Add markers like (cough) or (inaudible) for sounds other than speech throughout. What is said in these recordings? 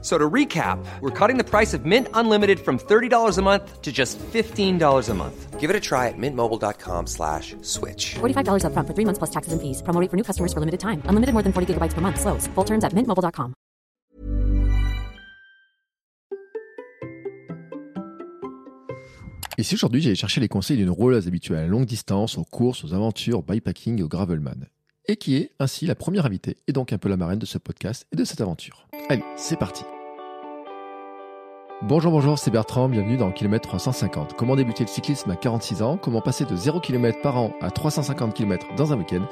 So to recap, we're cutting the price of Mint Unlimited from $30 a month to just $15 a month. Give it a try at mintmobile.com slash switch. $45 upfront for three months plus taxes and fees. Promo rate for new customers for limited time. Unlimited more than 40 gigabytes per month. Slows. Full terms at mintmobile.com. Et si aujourd'hui j'allais chercher les conseils d'une rouleuse habituée à la longue distance, aux courses, aux aventures, au bikepacking et au gravelman et qui est ainsi la première invitée et donc un peu la marraine de ce podcast et de cette aventure. Allez, c'est parti Bonjour, bonjour, c'est Bertrand, bienvenue dans Kilomètre 350. Comment débuter le cyclisme à 46 ans? Comment passer de 0 km par an à 350 km dans un week-end?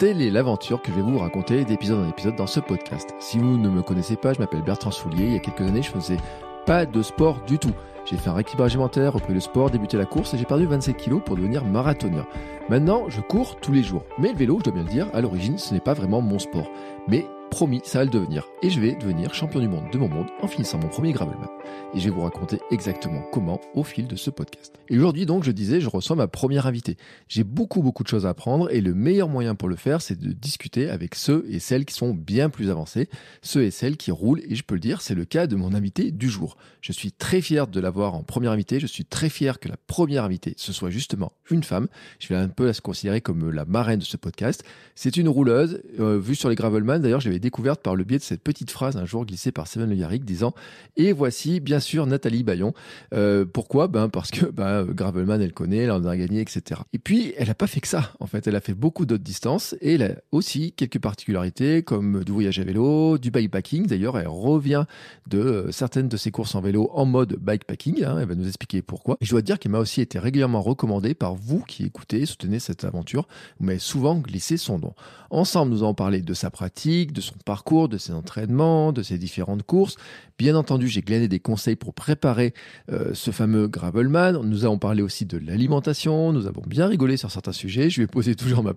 Telle est l'aventure que je vais vous raconter d'épisode en épisode dans ce podcast. Si vous ne me connaissez pas, je m'appelle Bertrand Soulier. Il y a quelques années, je faisais pas de sport du tout. J'ai fait un rééquilibrage alimentaire, repris le sport, débuté la course et j'ai perdu 27 kilos pour devenir marathonien. Maintenant, je cours tous les jours. Mais le vélo, je dois bien le dire, à l'origine, ce n'est pas vraiment mon sport. Mais promis, ça va le devenir. Et je vais devenir champion du monde de mon monde en finissant mon premier gravelman. Et je vais vous raconter exactement comment au fil de ce podcast. Et aujourd'hui, donc, je disais, je reçois ma première invitée. J'ai beaucoup, beaucoup de choses à apprendre et le meilleur moyen pour le faire, c'est de discuter avec ceux et celles qui sont bien plus avancés, ceux et celles qui roulent. Et je peux le dire, c'est le cas de mon invité du jour. Je suis très fier de l'avoir en première invitée. Je suis très fier que la première invitée, ce soit justement une femme. Je vais un peu la considérer comme la marraine de ce podcast. C'est une rouleuse, euh, vue sur les gravelman. D'ailleurs, j'avais découverte par le biais de cette petite phrase un jour glissée par Seven Le Yarrick disant Et voici bien sûr Nathalie Bayon. Euh, pourquoi? Ben Parce que ben, Gravelman, elle connaît, elle en a gagné, etc. Et puis, elle n'a pas fait que ça. En fait, elle a fait beaucoup d'autres distances et elle a aussi quelques particularités comme du voyage à vélo, du bikepacking. D'ailleurs, elle revient de euh, certaines de ses courses en vélo en mode bikepacking. Hein. elle va nous expliquer pourquoi. Et je dois dire qu'elle m'a aussi été régulièrement recommandée par vous qui écoutez, soutenez cette aventure. Vous m'avez souvent glissé son nom. Ensemble, nous allons parler de sa pratique, de son parcours, de ses entraînements, de ses différentes courses. Bien entendu, j'ai glané des conseils pour préparer euh, ce fameux Gravelman. Nous avons parlé aussi de l'alimentation. Nous avons bien rigolé sur certains sujets. Je lui ai posé toujours ma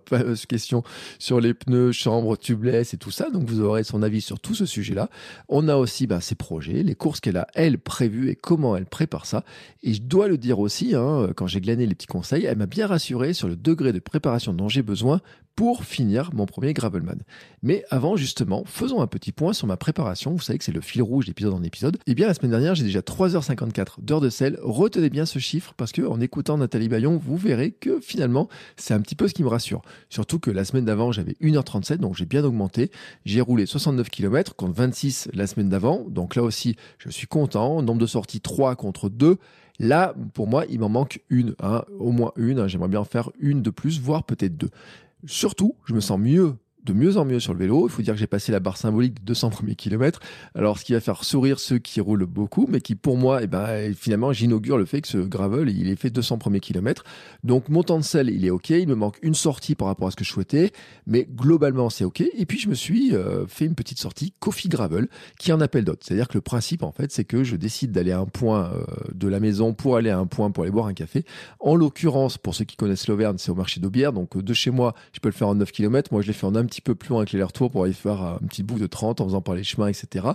question sur les pneus, chambre, tubeless et tout ça. Donc vous aurez son avis sur tout ce sujet-là. On a aussi ben, ses projets, les courses qu'elle a, elle, prévues et comment elle prépare ça. Et je dois le dire aussi, hein, quand j'ai glané les petits conseils, elle m'a bien rassuré sur le degré de préparation dont j'ai besoin pour finir mon premier Gravelman. Mais avant, justement, faisons un petit point sur ma préparation. Vous savez que c'est le fil rouge d'épisode en épisode. Et eh bien, la semaine dernière, j'ai déjà 3h54 d'heures de sel. Retenez bien ce chiffre parce que en écoutant Nathalie Bayon, vous verrez que finalement, c'est un petit peu ce qui me rassure. Surtout que la semaine d'avant, j'avais 1h37, donc j'ai bien augmenté. J'ai roulé 69 km contre 26 la semaine d'avant. Donc là aussi, je suis content. Nombre de sorties 3 contre 2. Là, pour moi, il m'en manque une, hein, au moins une. Hein. J'aimerais bien en faire une de plus, voire peut-être deux. Surtout, je me sens mieux de mieux en mieux sur le vélo. Il faut dire que j'ai passé la barre symbolique de 200 premiers kilomètres. Alors, ce qui va faire sourire ceux qui roulent beaucoup, mais qui, pour moi, eh ben, finalement, j'inaugure le fait que ce gravel, il est fait 200 premiers kilomètres. Donc, mon temps de sel, il est OK. Il me manque une sortie par rapport à ce que je souhaitais, mais globalement, c'est OK. Et puis, je me suis euh, fait une petite sortie Coffee Gravel qui en appelle d'autres. C'est-à-dire que le principe, en fait, c'est que je décide d'aller à un point euh, de la maison pour aller à un point pour aller boire un café. En l'occurrence, pour ceux qui connaissent l'Auvergne, c'est au marché d'Aubière. Donc, de chez moi, je peux le faire en 9 km. Moi, je l'ai fait en un petit petit peu plus loin avec les retours pour aller faire un petit bout de 30 en faisant par les chemins, etc.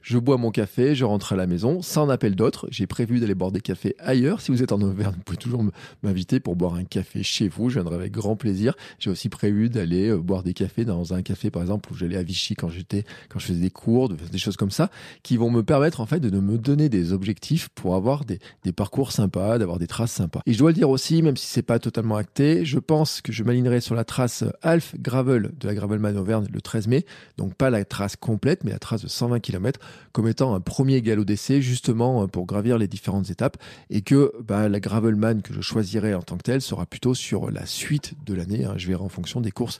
Je bois mon café, je rentre à la maison, sans appel d'autres. J'ai prévu d'aller boire des cafés ailleurs. Si vous êtes en Auvergne, vous pouvez toujours m'inviter pour boire un café chez vous. Je viendrai avec grand plaisir. J'ai aussi prévu d'aller euh, boire des cafés dans un café, par exemple, où j'allais à Vichy quand j'étais, quand je faisais des cours, des choses comme ça, qui vont me permettre, en fait, de me donner des objectifs pour avoir des, des parcours sympas, d'avoir des traces sympas. Et je dois le dire aussi, même si c'est pas totalement acté, je pense que je m'alignerai sur la trace Alf Gravel de la Gravelman Auvergne le 13 mai, donc pas la trace complète, mais la trace de 120 km, comme étant un premier galop d'essai, justement euh, pour gravir les différentes étapes, et que bah, la Gravelman que je choisirai en tant que telle sera plutôt sur la suite de l'année. Hein. Je verrai en fonction des courses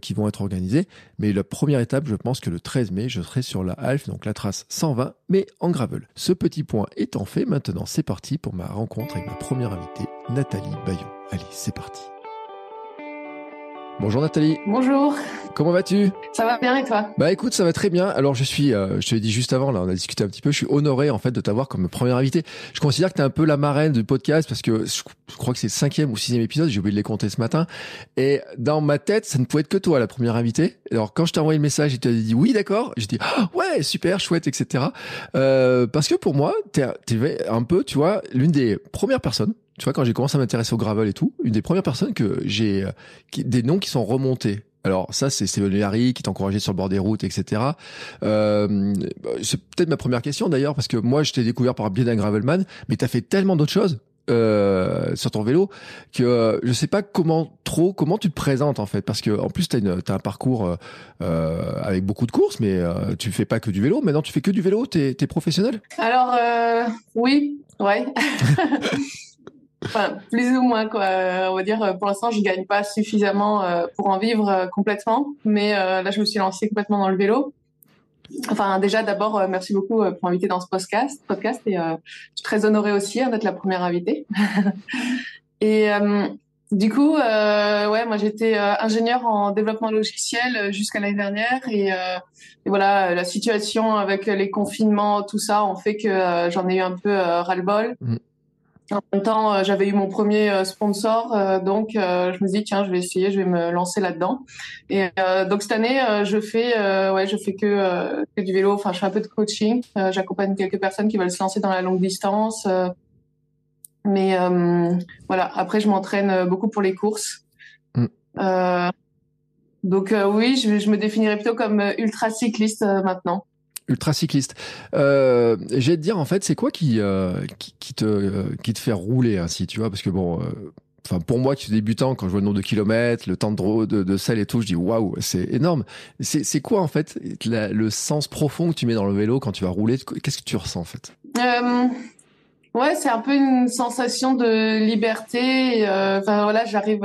qui vont être organisées. Mais la première étape, je pense que le 13 mai, je serai sur la Half, donc la trace 120, mais en gravel. Ce petit point étant fait, maintenant c'est parti pour ma rencontre avec ma première invitée, Nathalie Bayon. Allez, c'est parti. Bonjour Nathalie. Bonjour. Comment vas-tu? Ça va bien et toi? Bah écoute, ça va très bien. Alors je suis, euh, je te l'ai dit juste avant, là on a discuté un petit peu, je suis honoré en fait de t'avoir comme première invité. Je considère que tu es un peu la marraine du podcast parce que je crois que c'est le cinquième ou sixième épisode, j'ai oublié de les compter ce matin. Et dans ma tête, ça ne pouvait être que toi la première invitée. Alors quand je t'ai envoyé le message et tu as dit oui d'accord, j'ai dit ah, ouais super chouette etc. Euh, parce que pour moi, t'es es un peu, tu vois, l'une des premières personnes tu vois, quand j'ai commencé à m'intéresser au gravel et tout, une des premières personnes que j'ai, des noms qui sont remontés. Alors ça, c'est Steven Larry qui t'encourageait sur le bord des routes, etc. Euh, c'est peut-être ma première question d'ailleurs, parce que moi, je t'ai découvert par biais d'un gravelman, mais t'as fait tellement d'autres choses. Euh, sur ton vélo que euh, je sais pas comment trop comment tu te présentes en fait parce que en plus t'as une as un parcours euh, euh, avec beaucoup de courses mais euh, tu fais pas que du vélo maintenant tu fais que du vélo t'es es professionnel? Alors oui ouais (laughs) Enfin, plus ou moins quoi. On va dire pour l'instant je gagne pas suffisamment euh, pour en vivre euh, complètement, mais euh, là je me suis lancée complètement dans le vélo. Enfin déjà d'abord merci beaucoup pour m'inviter dans ce podcast, podcast et je suis très honorée aussi hein, d'être la première invitée. (laughs) et du coup ouais moi j'étais ingénieur en développement logiciel jusqu'à l'année dernière et, voilà la situation avec les confinements tout ça ont fait que j'en ai eu un peu ras-le-bol. Mmh. En même temps, euh, j'avais eu mon premier euh, sponsor, euh, donc je me dis tiens, je vais essayer, je vais me lancer là-dedans. Et donc cette année, je fais, ouais, je fais que, que, du vélo. Enfin, je fais un peu de coaching. J'accompagne quelques personnes qui veulent se lancer dans la longue distance. mais voilà, après, je m'entraîne beaucoup pour les courses. Mm. donc oui, je, je, me définirais plutôt comme ultra cycliste maintenant ultra cycliste. Euh, J'ai te dire en fait, c'est quoi qui, euh, qui, te euh, qui te fait rouler ainsi, tu vois? Parce que bon, euh, enfin pour moi qui suis débutant, quand je vois le nombre de kilomètres, le temps de de, de sel et tout, je dis waouh, c'est énorme. C'est quoi en fait le sens profond que tu mets dans le vélo quand tu vas rouler? Qu'est-ce que tu ressens en fait? Ouais, c'est un peu une sensation de liberté. Enfin voilà, j'arrive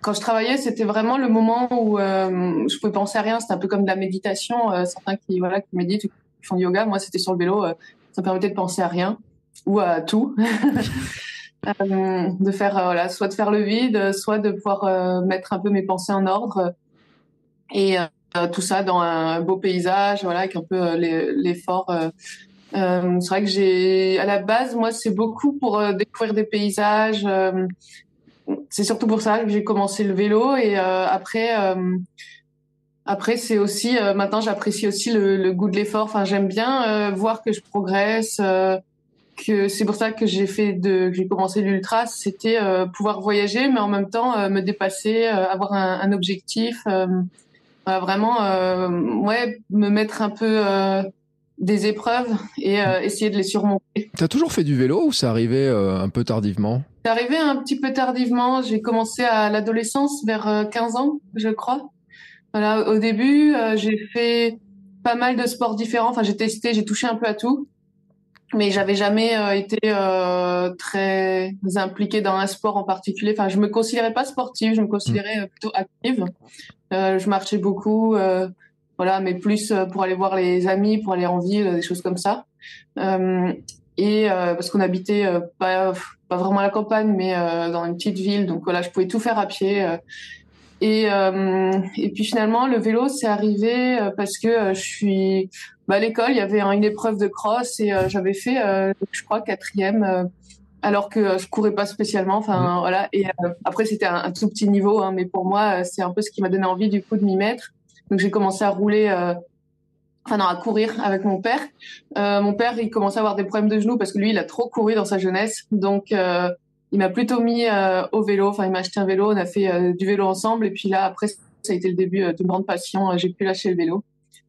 quand je travaillais, c'était vraiment le moment où euh, je pouvais penser à rien. C'était un peu comme de la méditation. Euh, certains qui voilà qui méditent, qui font du yoga. Moi, c'était sur le vélo. Euh, ça me permettait de penser à rien ou à tout. (laughs) de faire voilà, soit de faire le vide, soit de pouvoir mettre un peu mes pensées en ordre. Et tout ça dans un beau paysage, voilà, avec un peu l'effort. c'est vrai que j'ai, à la base, moi, c'est beaucoup pour découvrir des paysages, c'est surtout pour ça que j'ai commencé le vélo et euh, après euh, après c'est aussi euh, maintenant j'apprécie aussi le, le, goût de l'effort. Enfin j'aime bien voir que je progresse que c'est pour ça que j'ai fait de j'ai commencé l'ultra c'était pouvoir voyager mais en même temps me dépasser avoir un, un objectif vraiment ouais me mettre un peu des épreuves et essayer de les surmonter. T'as toujours fait du vélo ou c'est arrivé un peu tardivement? C'est arrivé un petit peu tardivement. J'ai commencé à l'adolescence, vers 15 euh, ans, je crois. Voilà, au début, euh, j'ai fait pas mal de sports différents. Enfin, j'ai testé, j'ai touché un peu à tout, mais j'avais jamais euh, été très impliquée dans un sport en particulier. Enfin, je me considérais pas sportive, je me considérais plutôt active. je marchais beaucoup, voilà, mais plus pour aller voir les amis, pour aller en ville, des choses comme ça. Et euh, parce qu'on habitait euh, pas pas vraiment à la campagne mais euh, dans une petite ville. Donc voilà je pouvais tout faire à pied et et puis finalement le vélo c'est arrivé parce que je suis bah, à l'école il y avait une épreuve de cross et j'avais fait je crois quatrième alors que je courais pas spécialement. Enfin mmh. voilà. Et après c'était un, tout petit niveau hein, mais pour moi c'est un peu ce qui m'a donné envie du coup de m'y mettre donc j'ai commencé à rouler enfin non, à courir avec mon père. Euh, mon père, il commençait à avoir des problèmes de genoux parce que lui, il a trop couru dans sa jeunesse. Donc, euh, il m'a plutôt mis euh, au vélo. Enfin, il m'a acheté un vélo. On a fait euh, du vélo ensemble. Et puis là, après, ça a été le début d'une grande passion. J'ai pu lâcher le vélo.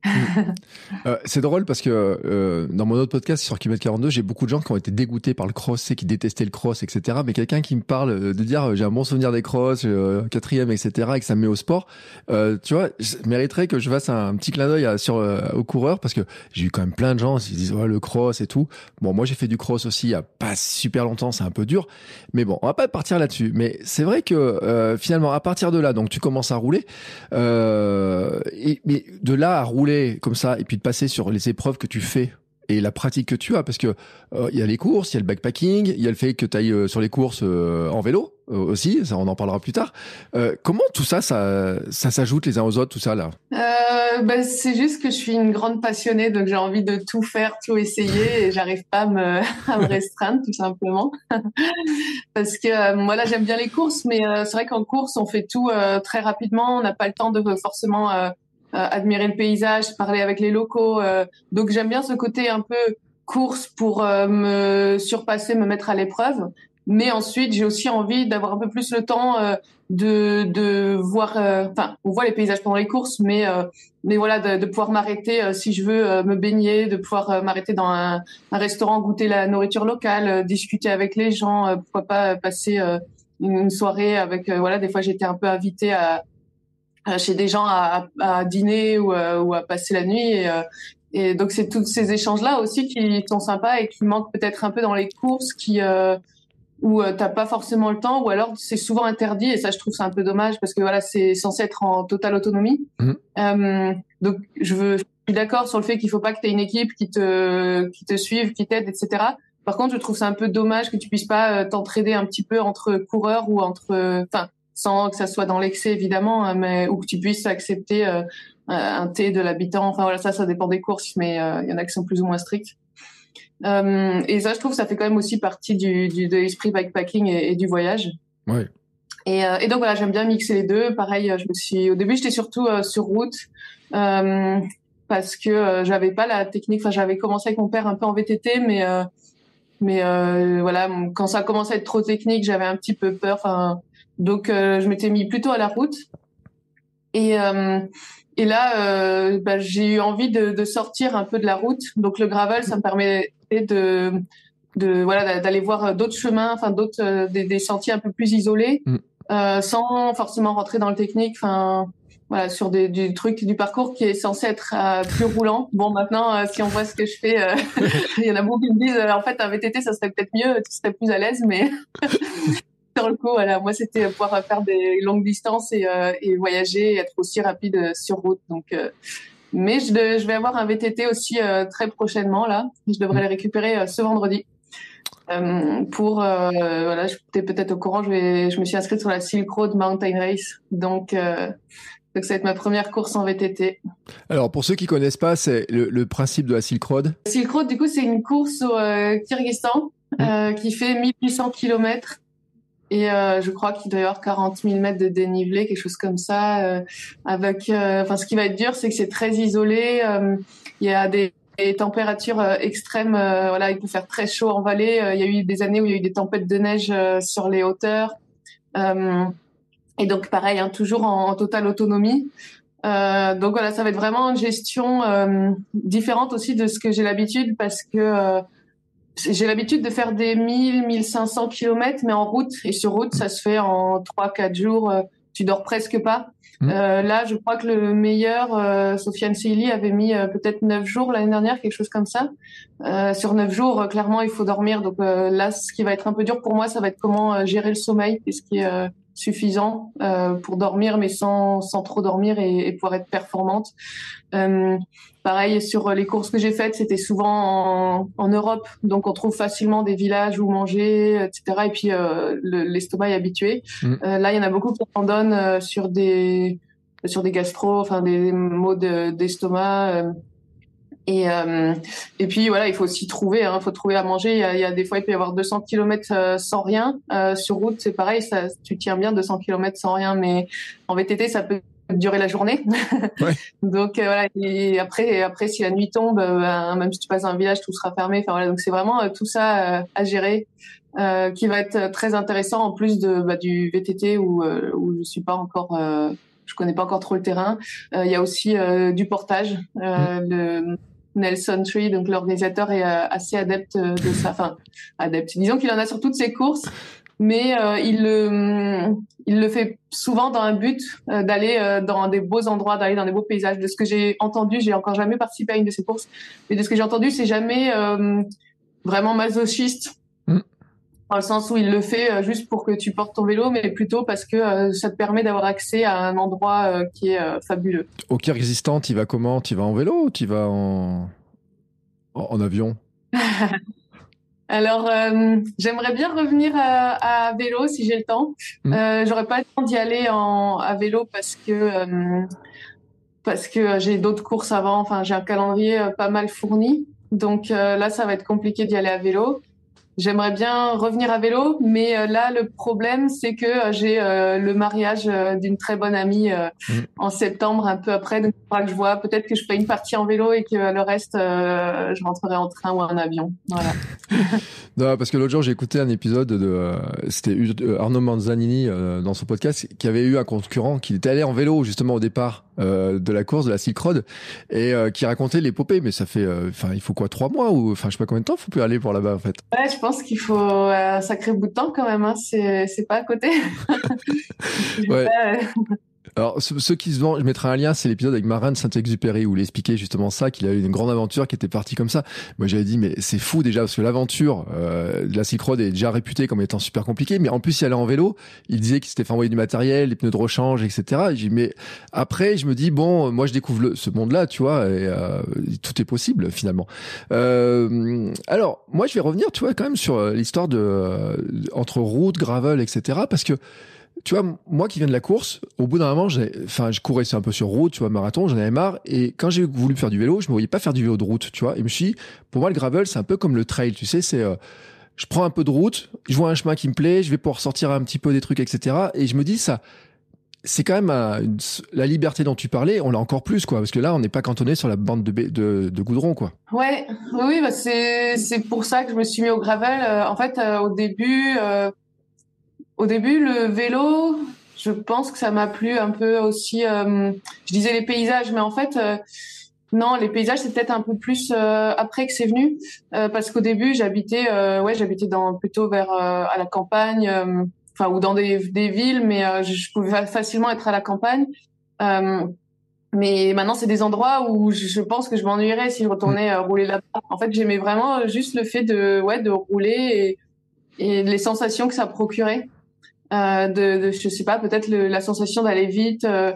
(laughs) euh, c'est drôle parce que euh, dans mon autre podcast sur Kilomètre 42, j'ai beaucoup de gens qui ont été dégoûtés par le cross, et qui détestaient le cross, etc. Mais quelqu'un qui me parle euh, de dire euh, j'ai un bon souvenir des cross, euh, quatrième, etc. et que ça me met au sport, euh, tu vois, je mériterais que je fasse un, petit clin d'œil sur aux coureurs parce que j'ai eu quand même plein de gens qui disent ouais le cross et tout. Bon, moi j'ai fait du cross aussi il y a pas super longtemps, c'est un peu dur, mais bon, on va pas partir là-dessus. Mais c'est vrai que finalement à partir de là, donc tu commences à rouler, et, mais de là à rouler comme ça et puis de passer sur les épreuves que tu fais et la pratique que tu as Parce que il y a les courses, il y a le backpacking, il y a le fait que tu ailles sur les courses en vélo aussi, ça on en parlera plus tard. comment tout ça, ça, ça s'ajoute les uns aux autres, tout ça là? Bah, C'est juste que je suis une grande passionnée, donc j'ai envie de tout faire, tout essayer, et j'arrive pas à me, (laughs) à me restreindre tout simplement. (laughs) Parce que moi là j'aime bien les courses, mais c'est vrai qu'en course on fait tout très rapidement, on n'a pas le temps de forcément euh, admirer le paysage, parler avec les locaux. Euh, donc j'aime bien ce côté un peu course pour euh, me surpasser, me mettre à l'épreuve. Mais ensuite, j'ai aussi envie d'avoir un peu plus le temps de, de voir. Enfin, on voit les paysages pendant les courses, mais mais voilà, de, de pouvoir m'arrêter si je veux me baigner, de pouvoir m'arrêter dans un, un, restaurant, goûter la nourriture locale, discuter avec les gens, pourquoi pas passer une soirée avec. voilà, des fois j'étais un peu invitée à euh, chez des gens à, à dîner ou, euh, ou, à passer la nuit. Et, euh, et donc c'est tous ces échanges-là aussi qui sont sympas et qui manquent peut-être un peu dans les courses, qui où t'as pas forcément le temps, ou alors c'est souvent interdit. Et ça, je trouve c'est un peu dommage parce que voilà, c'est censé être en totale autonomie. Mmh. Euh, donc je, veux, je suis d'accord sur le fait qu'il faut pas que tu aies une équipe qui te qui te suive, qui t'aide, etc. Par contre, je trouve c'est un peu dommage que tu puisses pas t'entraider un petit peu entre coureurs ou entre, enfin, sans que ça soit dans l'excès évidemment, hein, mais ou que tu puisses accepter euh, un thé de l'habitant. Enfin voilà, ça, ça dépend des courses, mais euh, il y en a qui sont plus ou moins stricts. Euh, et ça, je trouve, ça fait quand même aussi partie du, du de l'esprit bikepacking et, du voyage. Ouais. Et, et, donc voilà, j'aime bien mixer les deux. Pareil, je me suis au début, j'étais surtout sur route parce que j'avais pas la technique. Enfin, j'avais commencé avec mon père un peu en VTT, mais mais voilà, quand ça a commencé à être trop technique, j'avais un petit peu peur. Enfin, donc, euh, je m'étais mis plutôt à la route. Et, euh, et là, euh, bah, j'ai eu envie de, de, sortir un peu de la route. Donc, le gravel, ça me permettait de, de voilà, d'aller voir d'autres chemins, enfin d'autres des, des, sentiers un peu plus isolés, mm. euh, sans forcément rentrer dans le technique. Enfin, voilà, sur des, du truc du parcours qui est censé être plus roulant. Bon, maintenant, si on voit ce que je fais, (laughs) il y en a beaucoup qui me disent, en fait, un VTT, ça serait peut-être mieux, tu serais plus à l'aise, mais (laughs) sur le coup, voilà, moi c'était pouvoir faire des longues distances et, euh, et, voyager et être aussi rapide euh, sur route. Donc, euh, mais je, je, vais avoir un VTT aussi très prochainement là. Je devrais mm. les récupérer ce vendredi. pour voilà, j'étais peut-être au courant. Je, vais, je me suis inscrite sur la Silk Road Mountain Race, donc. Donc ça va être ma première course en VTT. Alors pour ceux qui connaissent pas, c'est le, le, principe de la Silk Road. Silk Road, du coup, c'est une course au Kyrgyzstan mm. euh, qui fait 1800 km et euh, je crois qu'il doit y avoir 40 000 mètres de dénivelé, quelque chose comme ça. Euh, avec, euh, enfin, ce qui va être dur, c'est que c'est très isolé. Euh, il y a des, des températures extrêmes. voilà, il peut faire très chaud en vallée. il y a eu des années où il y a eu des tempêtes de neige sur les hauteurs. et donc, pareil, hein, toujours en, en, totale autonomie. donc voilà, ça va être vraiment une gestion différente aussi de ce que j'ai l'habitude parce que j'ai l'habitude de faire des 1000, 1500 kilomètres, mais en route. Et sur route, ça se fait en 3, 4 jours. Euh, tu dors presque pas. Mmh. Euh, là, je crois que le meilleur, euh, Sofiane Seili avait mis euh, peut-être 9 jours l'année dernière, quelque chose comme ça. Euh, sur 9 jours, clairement, il faut dormir. Donc là, ce qui va être un peu dur pour moi, ça va être comment gérer le sommeil, ce suffisant pour dormir, mais sans, sans trop dormir et, et pouvoir être performante. Pareil sur les courses que j'ai faites, c'était souvent en, en, Europe, donc on trouve facilement des villages où manger, etc. Et puis euh, l'estomac est habitué. Mm. Euh, là, il y en a beaucoup qui abandonnent euh, sur des sur des gastro, enfin des maux d'estomac. Euh, et, et puis voilà, il faut aussi trouver, il hein, faut trouver à manger. Il y, a, il y, a, des fois, il peut y avoir 200 km sans rien. sur route, c'est pareil, ça, tu tiens bien 200 km sans rien, mais en VTT, ça peut durer la journée. (laughs) Ouais. donc euh, voilà. Et après, après, si la nuit tombe, euh, ben, même si tu passes dans un village, tout sera fermé. Enfin voilà. Donc c'est vraiment euh, tout ça à gérer. Euh, qui va être très intéressant en plus de bah, du VTT où où je suis pas encore je connais pas encore trop le terrain il y a aussi du portage mm. le Nelson Tree donc l'organisateur est assez adepte de ça enfin adepte disons qu'il en a sur toutes ses courses mais euh, il, le, il le fait souvent dans un but euh, d'aller euh, dans des beaux endroits, d'aller dans des beaux paysages. De ce que j'ai entendu, j'ai encore jamais participé à une de ces courses, mais de ce que j'ai entendu, c'est jamais vraiment masochiste. Dans le sens où il le fait juste pour que tu portes ton vélo, mais plutôt parce que ça te permet d'avoir accès à un endroit qui est fabuleux. Au Kyrgyzstan, tu vas comment? Tu vas en vélo ou tu vas en en, avion? (laughs) Alors, j'aimerais bien revenir à, vélo si j'ai le temps. Mmh. J'aurais pas le temps d'y aller en, à vélo parce que parce que j'ai d'autres courses avant. Enfin, j'ai un calendrier pas mal fourni. Donc là, ça va être compliqué d'y aller à vélo. J'aimerais bien revenir à vélo, mais euh, là, le problème, c'est que euh, j'ai euh, le mariage d'une très bonne amie mm. en septembre, un peu après. Donc, il faudra que je vois. Peut-être que je ferai une partie en vélo et que le reste, je rentrerai en train ou en avion. Voilà. (laughs) non, parce que l'autre jour, j'ai écouté un épisode de, c'était Arnaud Manzanini dans son podcast, qui avait eu un concurrent qui était allé en vélo justement au départ de la course de la Silk Road et qui racontait l'épopée. Mais ça fait, enfin, il faut quoi, trois mois ou, enfin, je sais pas combien de temps, faut plus aller pour là-bas en fait. Ouais, je pense pense qu'il faut un sacré bout de temps quand même. Hein. C'est pas à côté. (laughs) (laughs) ouais. Alors, ceux qui se vendent, je mettrai un lien, c'est l'épisode avec Marin de Saint-Exupéry où il expliquait justement ça, qu'il a eu une grande aventure qui était partie comme ça. Moi, j'avais dit, mais c'est fou déjà, parce que l'aventure euh, de la Silk est déjà réputée comme étant super compliquée, mais en plus, il allait en vélo, il disait qu'il s'était fait envoyer du matériel, les pneus de rechange, etc. Et mais après, je me dis, bon, moi, je découvre ce monde-là, tu vois, et euh, tout est possible finalement. Euh, alors, moi, je vais revenir, tu vois, quand même sur euh, l'histoire de euh, entre route, gravel, etc. Parce que tu vois, moi qui viens de la course, au bout d'un moment, enfin, je courais un peu sur route, tu vois, marathon, j'en avais marre. Et quand j'ai voulu faire du vélo, je me voyais pas faire du vélo de route, tu vois. Et je me suis dit, pour moi, le gravel, c'est un peu comme le trail, tu sais, c'est, euh, je prends un peu de route, je vois un chemin qui me plaît, je vais pouvoir sortir un petit peu des trucs, etc. Et je me dis, ça, c'est quand même euh, la liberté dont tu parlais, on l'a encore plus, quoi, parce que là, on n'est pas cantonné sur la bande de, goudron, quoi. Ouais, oui, bah c'est, c'est pour ça que je me suis mis au gravel. Euh, en fait, au début, au début, le vélo, je pense que ça m'a plu un peu aussi. Euh, je disais les paysages, mais en fait, euh, non, les paysages c'est peut-être un peu plus euh, après que c'est venu, parce qu'au début j'habitais, ouais, j'habitais dans plutôt vers à la campagne, enfin ou dans des, des villes, mais je, pouvais facilement être à la campagne. mais maintenant, c'est des endroits où je pense que je m'ennuierais si je retournais rouler là-bas. En fait, j'aimais vraiment juste le fait de, ouais, de rouler et, et les sensations que ça procurait euh, de, de, je sais pas, peut-être la sensation d'aller vite. Euh,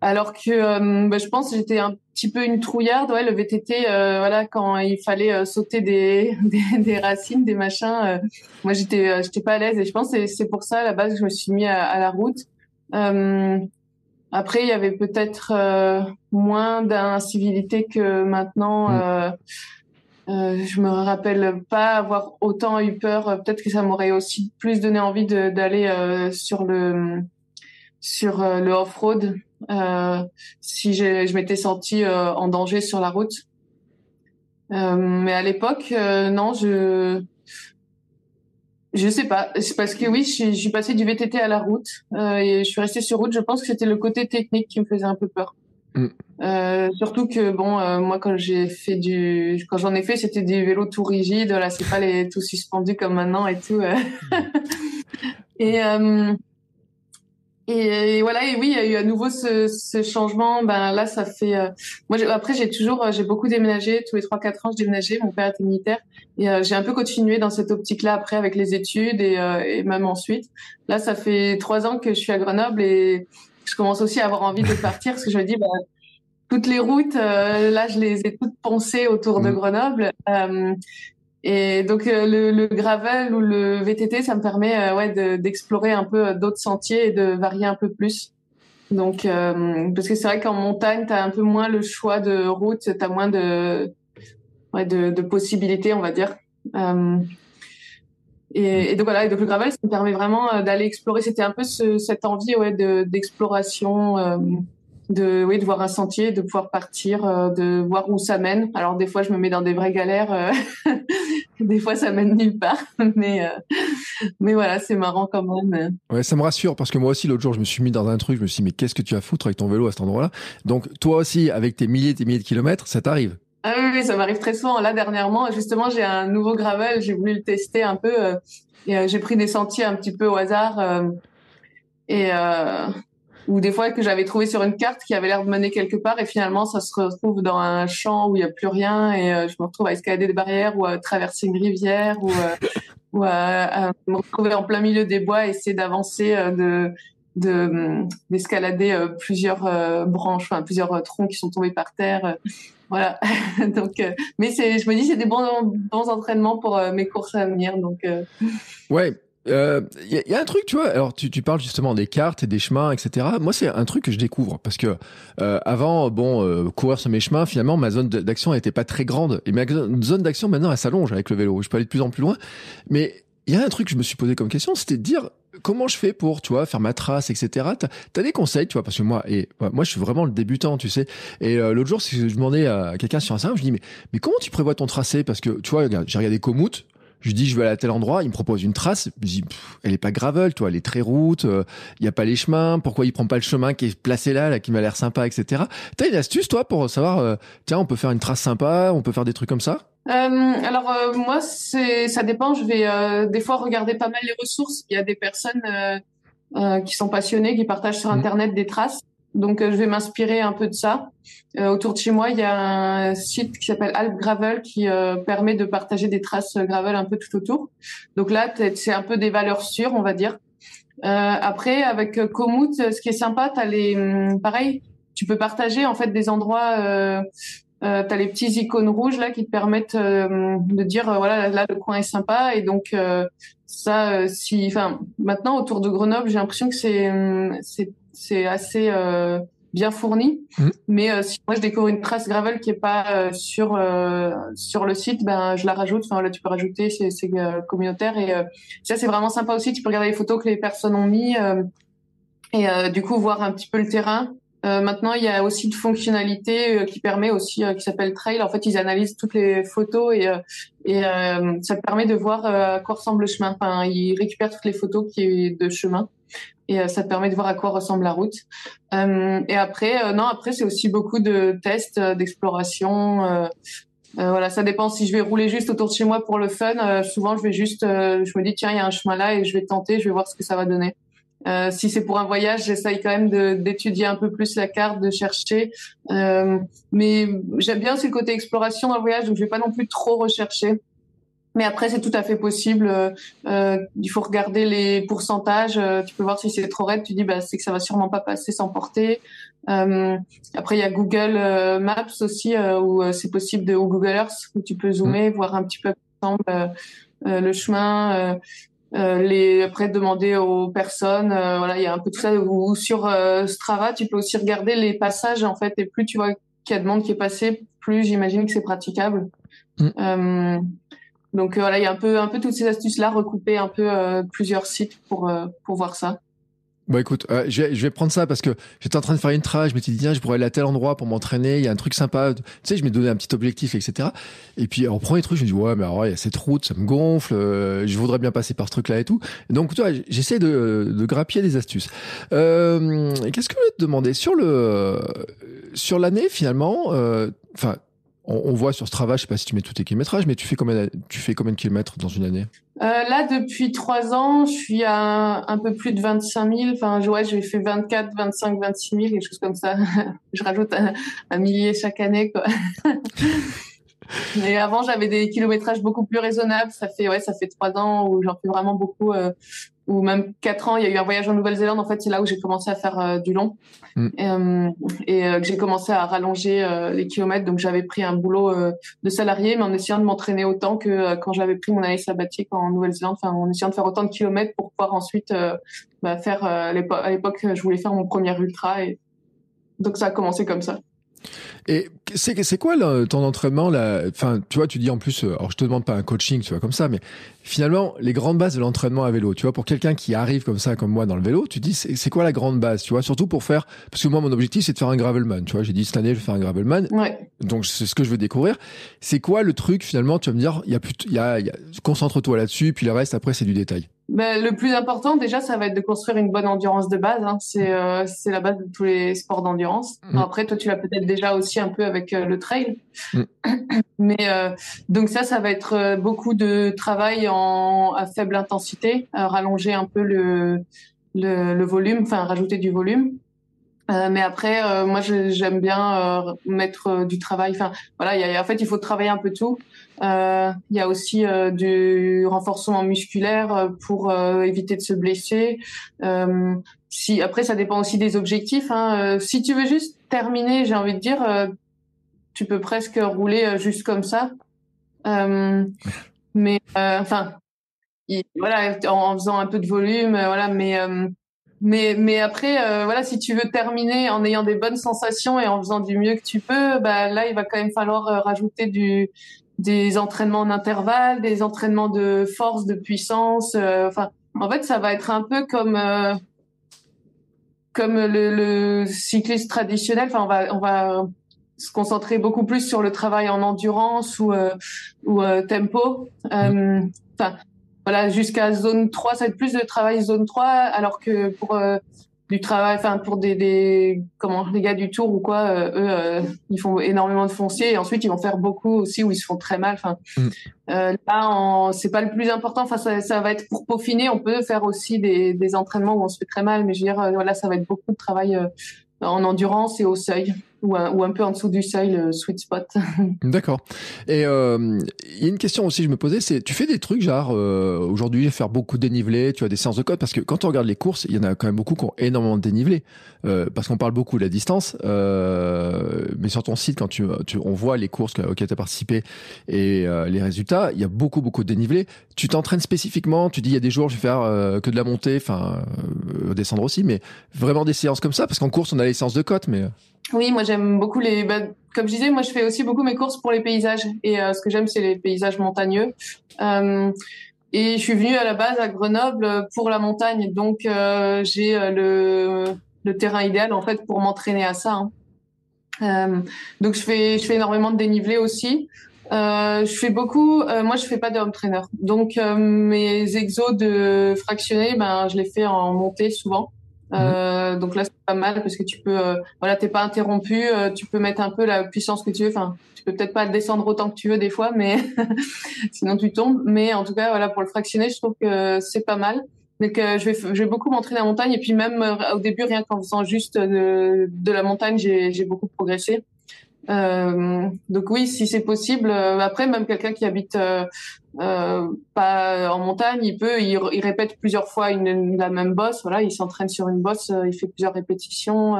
alors que euh, bah, je pense que j'étais un petit peu une trouillarde, ouais, le VTT, euh, voilà, quand il fallait sauter des, (laughs) des, des, racines, des machins, moi j'étais j'étais pas à l'aise et je pense que c'est pour ça à la base que je me suis mis à, à la route. après, il y avait peut-être moins d'incivilité que maintenant. Mm. Euh, je me rappelle pas avoir autant eu peur. Peut-être que ça m'aurait aussi plus donné envie d'aller euh, sur le sur euh, le off-road euh, si je m'étais sentie en danger sur la route. mais à l'époque, non, je je sais pas. C'est parce que oui, je, je, suis passée du VTT à la route et je suis restée sur route. Je pense que c'était le côté technique qui me faisait un peu peur. Mm. Euh, surtout que bon, euh, moi quand j'ai fait du, quand j'en ai fait, c'était des vélos tout rigides. Là, c'est pas les tout suspendus comme maintenant et tout. Euh. et, et, voilà. Et oui, il y a eu à nouveau ce, ce changement. Ben là, ça fait. moi, après, j'ai toujours, j'ai beaucoup déménagé. Tous les trois quatre ans, je déménageais. Mon père était militaire et j'ai un peu continué dans cette optique-là après avec les études et, et même ensuite. Là, ça fait trois ans que je suis à Grenoble et je commence aussi à avoir envie de partir parce que je me dis, bah, toutes les routes, euh, là, je les ai toutes pensées autour de mm. Grenoble. Euh, et donc, euh, le, le, gravel ou le VTT, ça me permet ouais, d'explorer un peu d'autres sentiers et de varier un peu plus. Donc, parce que c'est vrai qu'en montagne, tu as un peu moins le choix de route, tu as moins de, ouais, de, de, possibilités, on va dire. Et, et, donc voilà, et donc le gravel, ça me permet vraiment euh, d'aller explorer. C'était un peu ce, cette envie ouais, d'exploration, euh, de, oui, de voir un sentier, de pouvoir partir, euh, de voir où ça mène. Alors des fois, je me mets dans des vraies galères. Euh, (laughs) des fois, ça mène nulle part. (laughs) Mais, mais voilà, c'est marrant quand même. Ouais, ça me rassure parce que moi aussi, l'autre jour, je me suis mis dans un truc. Je me suis dit, mais qu'est-ce que tu as foutre avec ton vélo à cet endroit-là? Donc toi aussi, avec tes milliers et tes milliers de kilomètres, ça t'arrive? Ah oui, ça m'arrive très souvent. Là, dernièrement, justement, j'ai un nouveau gravel. J'ai voulu le tester un peu. Euh, et euh, j'ai pris des sentiers un petit peu au hasard. Euh, et ou des fois que j'avais trouvé sur une carte qui avait l'air de mener quelque part. Et finalement, ça se retrouve dans un champ où il n'y a plus rien. Et je me retrouve à escalader des barrières ou à traverser une rivière ou, (laughs) à, me retrouver en plein milieu des bois essayer d'avancer de d'escalader plusieurs branches, enfin plusieurs troncs qui sont tombés par terre voilà. (laughs) donc, mais c'est, je me dis, c'est des bons, bons entraînements pour mes courses à venir. Donc, ouais. Il euh, y, a un truc, tu vois. Alors, tu, tu, parles justement des cartes et des chemins, etc. Moi, c'est un truc que je découvre parce que euh, avant, bon, euh, courir sur mes chemins, finalement, ma zone d'action n'était pas très grande et ma zone d'action maintenant, elle s'allonge avec le vélo. Je peux aller de plus en plus loin, mais il y a un truc que je me suis posé comme question, c'était de dire comment je fais pour, tu vois, faire ma trace, etc. T'as as des conseils, tu vois, parce que moi, et moi, je suis vraiment le débutant, tu sais. Et euh, l'autre jour, je demandais à quelqu'un sur Instagram, je dis mais mais comment tu prévois ton tracé? Parce que tu vois, j'ai regardé Komoot, je lui dis, je vais aller à tel endroit. Il me propose une trace. Je dis, elle est pas gravel, toi, elle est très route. Il euh, y a pas les chemins. Pourquoi il prend pas le chemin qui est placé là, là, qui m'a l'air sympa, etc. T'as une astuce, toi, pour savoir, euh, tiens, on peut faire une trace sympa, on peut faire des trucs comme ça? Euh, alors moi c'est ça dépend. Je vais des fois regarder pas mal les ressources. Il y a des personnes qui sont passionnées, qui partagent sur mmh. internet des traces. Donc, euh, je vais m'inspirer un peu de ça. Euh, autour de chez moi, il y a un site qui s'appelle Alp Gravel qui euh, permet de partager des traces gravel un peu tout autour. Donc là, c'est un peu des valeurs sûres, on va dire. après, avec Komoot, ce qui est sympa, t'as les, hum, pareil, tu peux partager en fait des endroits. Euh, euh, tu as les petits icônes rouges là qui te permettent de dire voilà là le coin est sympa et donc ça si enfin maintenant autour de Grenoble j'ai l'impression que c'est hum, c'est c'est assez euh, bien fourni. Mmh. Mais euh, si moi je découvre une trace gravel qui est pas euh, sur sur le site, ben je la rajoute. Enfin là tu peux rajouter, c'est communautaire et ça c'est vraiment sympa aussi. Tu peux regarder les photos que les personnes ont mis et du coup voir un petit peu le terrain. maintenant, il y a aussi une fonctionnalité qui permet aussi, qui s'appelle Trail. En fait, ils analysent toutes les photos et, et ça te permet de voir à quoi ressemble le chemin. Enfin, ils récupèrent toutes les photos qui est de chemin et euh, ça te permet de voir à quoi ressemble la route. Euh, et après, euh, non, après c'est aussi beaucoup de tests, d'exploration. voilà, ça dépend si je vais rouler juste autour de chez moi pour le fun. souvent, je vais juste, je me dis tiens, il y a un chemin là et je vais tenter, je vais voir ce que ça va donner. Euh, si c'est pour un voyage, j'essaye quand même d'étudier un peu plus la carte, de chercher. Euh, mais j'aime bien aussi le côté exploration dans le voyage, donc je vais pas non plus trop rechercher. Mais après, c'est tout à fait possible. Euh, il faut regarder les pourcentages. Euh, tu peux voir si c'est trop raide. Tu dis, bah, c'est que ça va sûrement pas passer sans porter. Euh, après, il y a Google euh, Maps aussi, euh, où c'est possible de ou Google Earth, où tu peux zoomer, mmh. voir un petit peu le chemin. les après demander aux personnes. voilà, il y a un peu tout ça. Ou, sur Strava, tu peux aussi regarder les passages en fait. Et plus tu vois qu'il y a de monde qui est passé, plus j'imagine que c'est praticable. Mmh. Donc euh, voilà, il y a un peu, un peu toutes ces astuces-là recoupées un peu euh, plusieurs sites pour, euh, pour voir ça. Bon écoute, je, vais, je vais prendre ça parce que j'étais en train de faire une trace, je m'étais dit tiens je pourrais aller à tel endroit pour m'entraîner, il y a un truc sympa, tu sais je m'ai donné un petit objectif etc. Et puis on prend les trucs, je me dis ouais mais alors il y a cette route, ça me gonfle, je voudrais bien passer par ce truc là et tout. Donc tu vois j'essaie de, de grappiller des astuces. Euh, Qu'est-ce que je vais te sur le sur l'année finalement, enfin on, voit sur Strava, je sais pas si tu mets tous tes kilométrages, mais tu fais combien, tu fais combien de kilomètres dans une année? Euh, Là, depuis trois ans, je suis à un peu plus de 25 000. Enfin, ouais, j'ai fait 24, 25, 26 000, quelque chose comme ça. (laughs) je rajoute un, millier chaque année, quoi. (laughs) Mais avant, j'avais des kilométrages beaucoup plus raisonnables. Ça fait, ouais, ça fait trois ans où j'en fais vraiment beaucoup. Euh, ou même quatre ans, il y a eu un voyage en Nouvelle-Zélande. En fait, c'est là où j'ai commencé à faire euh, du long mm. euh, et euh, que j'ai commencé à rallonger les kilomètres. Donc, j'avais pris un boulot de salarié, mais en essayant de m'entraîner autant que quand j'avais pris mon année sabbatique en Nouvelle-Zélande. Enfin, en essayant de faire autant de kilomètres pour pouvoir ensuite bah, faire. à l'époque, je voulais faire mon premier ultra et donc ça a commencé comme ça. Et c'est c'est quoi ton entraînement là? Enfin, tu vois, tu dis en plus, alors je te demande pas un coaching, tu vois comme ça, mais finalement les grandes bases de l'entraînement à vélo, tu vois, pour quelqu'un qui arrive comme ça, comme moi dans le vélo, tu dis c'est quoi la grande base, tu vois, surtout pour faire, parce que moi mon objectif c'est de faire un gravelman, tu vois, j'ai dit cette année je vais faire un gravelman, ouais. donc c'est ce que je veux découvrir. C'est quoi le truc finalement Tu vas me dire, il y a plus, il y a, y a concentre-toi là-dessus, puis le reste après c'est du détail. Ben, le plus important, déjà, ça va être de construire une bonne endurance de base. Hein. C'est euh, la base de tous les sports d'endurance. Mm. Après, toi, tu l'as peut-être déjà aussi un peu avec euh, le trail. Mm. (coughs) Mais euh, donc ça, ça va être euh, beaucoup de travail en à faible intensité, rallonger un peu le le, le volume, enfin rajouter du volume. Euh, mais après, euh, moi, j'aime bien euh, mettre du travail. Enfin, voilà, y a, en fait, il faut travailler un peu tout. Il y a aussi du renforcement musculaire pour éviter de se blesser. si après, ça dépend aussi des objectifs. Hein. si tu veux juste terminer, j'ai envie de dire, tu peux presque rouler juste comme ça. mais enfin, voilà, en, faisant un peu de volume, voilà, mais mais, mais après, voilà, si tu veux terminer en ayant des bonnes sensations et en faisant du mieux que tu peux, bah, là, il va quand même falloir rajouter du, des entraînements en intervalle, des entraînements de force, de puissance. Enfin, en fait, ça va être un peu comme comme le, le cycliste traditionnel. Enfin, on va on va se concentrer beaucoup plus sur le travail en endurance ou euh, ou euh, tempo. Euh, enfin, voilà, jusqu'à zone 3, ça va être plus de travail zone 3, alors que pour du travail, enfin pour des, des comment les gars du tour ou quoi, euh, eux euh, ils font énormément de foncier et ensuite ils vont faire beaucoup aussi où ils se font très mal. Enfin mm. euh, là c'est pas le plus important. Enfin ça, ça, va être pour peaufiner. On peut faire aussi des, des entraînements où on se fait très mal, mais je veux dire voilà ça va être beaucoup de travail en endurance et au seuil ou un, peu en dessous du seuil, le sweet spot. (laughs) D'accord. Et euh, il y a une question aussi que je me posais, c'est tu fais des trucs genre euh, aujourd'hui faire beaucoup de dénivelé, tu as des séances de code parce que quand on regarde les courses, il y en a quand même beaucoup qui ont énormément de dénivelé euh, parce qu'on parle beaucoup de la distance, euh, mais sur ton site quand tu, on voit les courses auxquelles tu as participé et euh, les résultats, il y a beaucoup beaucoup de dénivelé. Tu t'entraînes spécifiquement, tu dis il y a des jours je vais faire euh, que de la montée, enfin descendre aussi, mais vraiment des séances comme ça parce qu'en course on a les séances de côte, mais oui, moi j'aime beaucoup les. Bah, comme je disais, moi je fais aussi beaucoup mes courses pour les paysages. Et euh, ce que j'aime, c'est les paysages montagneux. Euh, et je suis venue à la base à Grenoble pour la montagne, donc euh, j'ai euh, le, le terrain idéal en fait pour m'entraîner à ça. Hein. donc je fais je fais énormément de dénivelé aussi. je fais beaucoup. moi, je fais pas de home trainer. Donc mes exos de fractionnés, ben je les fais en montée souvent. Mhm. Euh, donc là, c'est pas mal parce que tu peux, euh, voilà, t'es pas interrompu, euh, tu peux mettre un peu la puissance que tu veux. Enfin, tu peux peut-être pas descendre autant que tu veux des fois, mais (laughs) sinon tu tombes. Mais en tout cas, voilà, pour le fractionner, je trouve que c'est pas mal. Donc je vais, je vais beaucoup m'entraîner en montagne et puis même au début, rien qu'en faisant juste de, de la montagne, j'ai beaucoup progressé. Euh, donc oui, si c'est possible. Euh, après, même quelqu'un qui habite euh, euh, pas en montagne, il peut, il, il répète plusieurs fois une, la même bosse. Voilà, il s'entraîne sur une bosse, il fait plusieurs répétitions.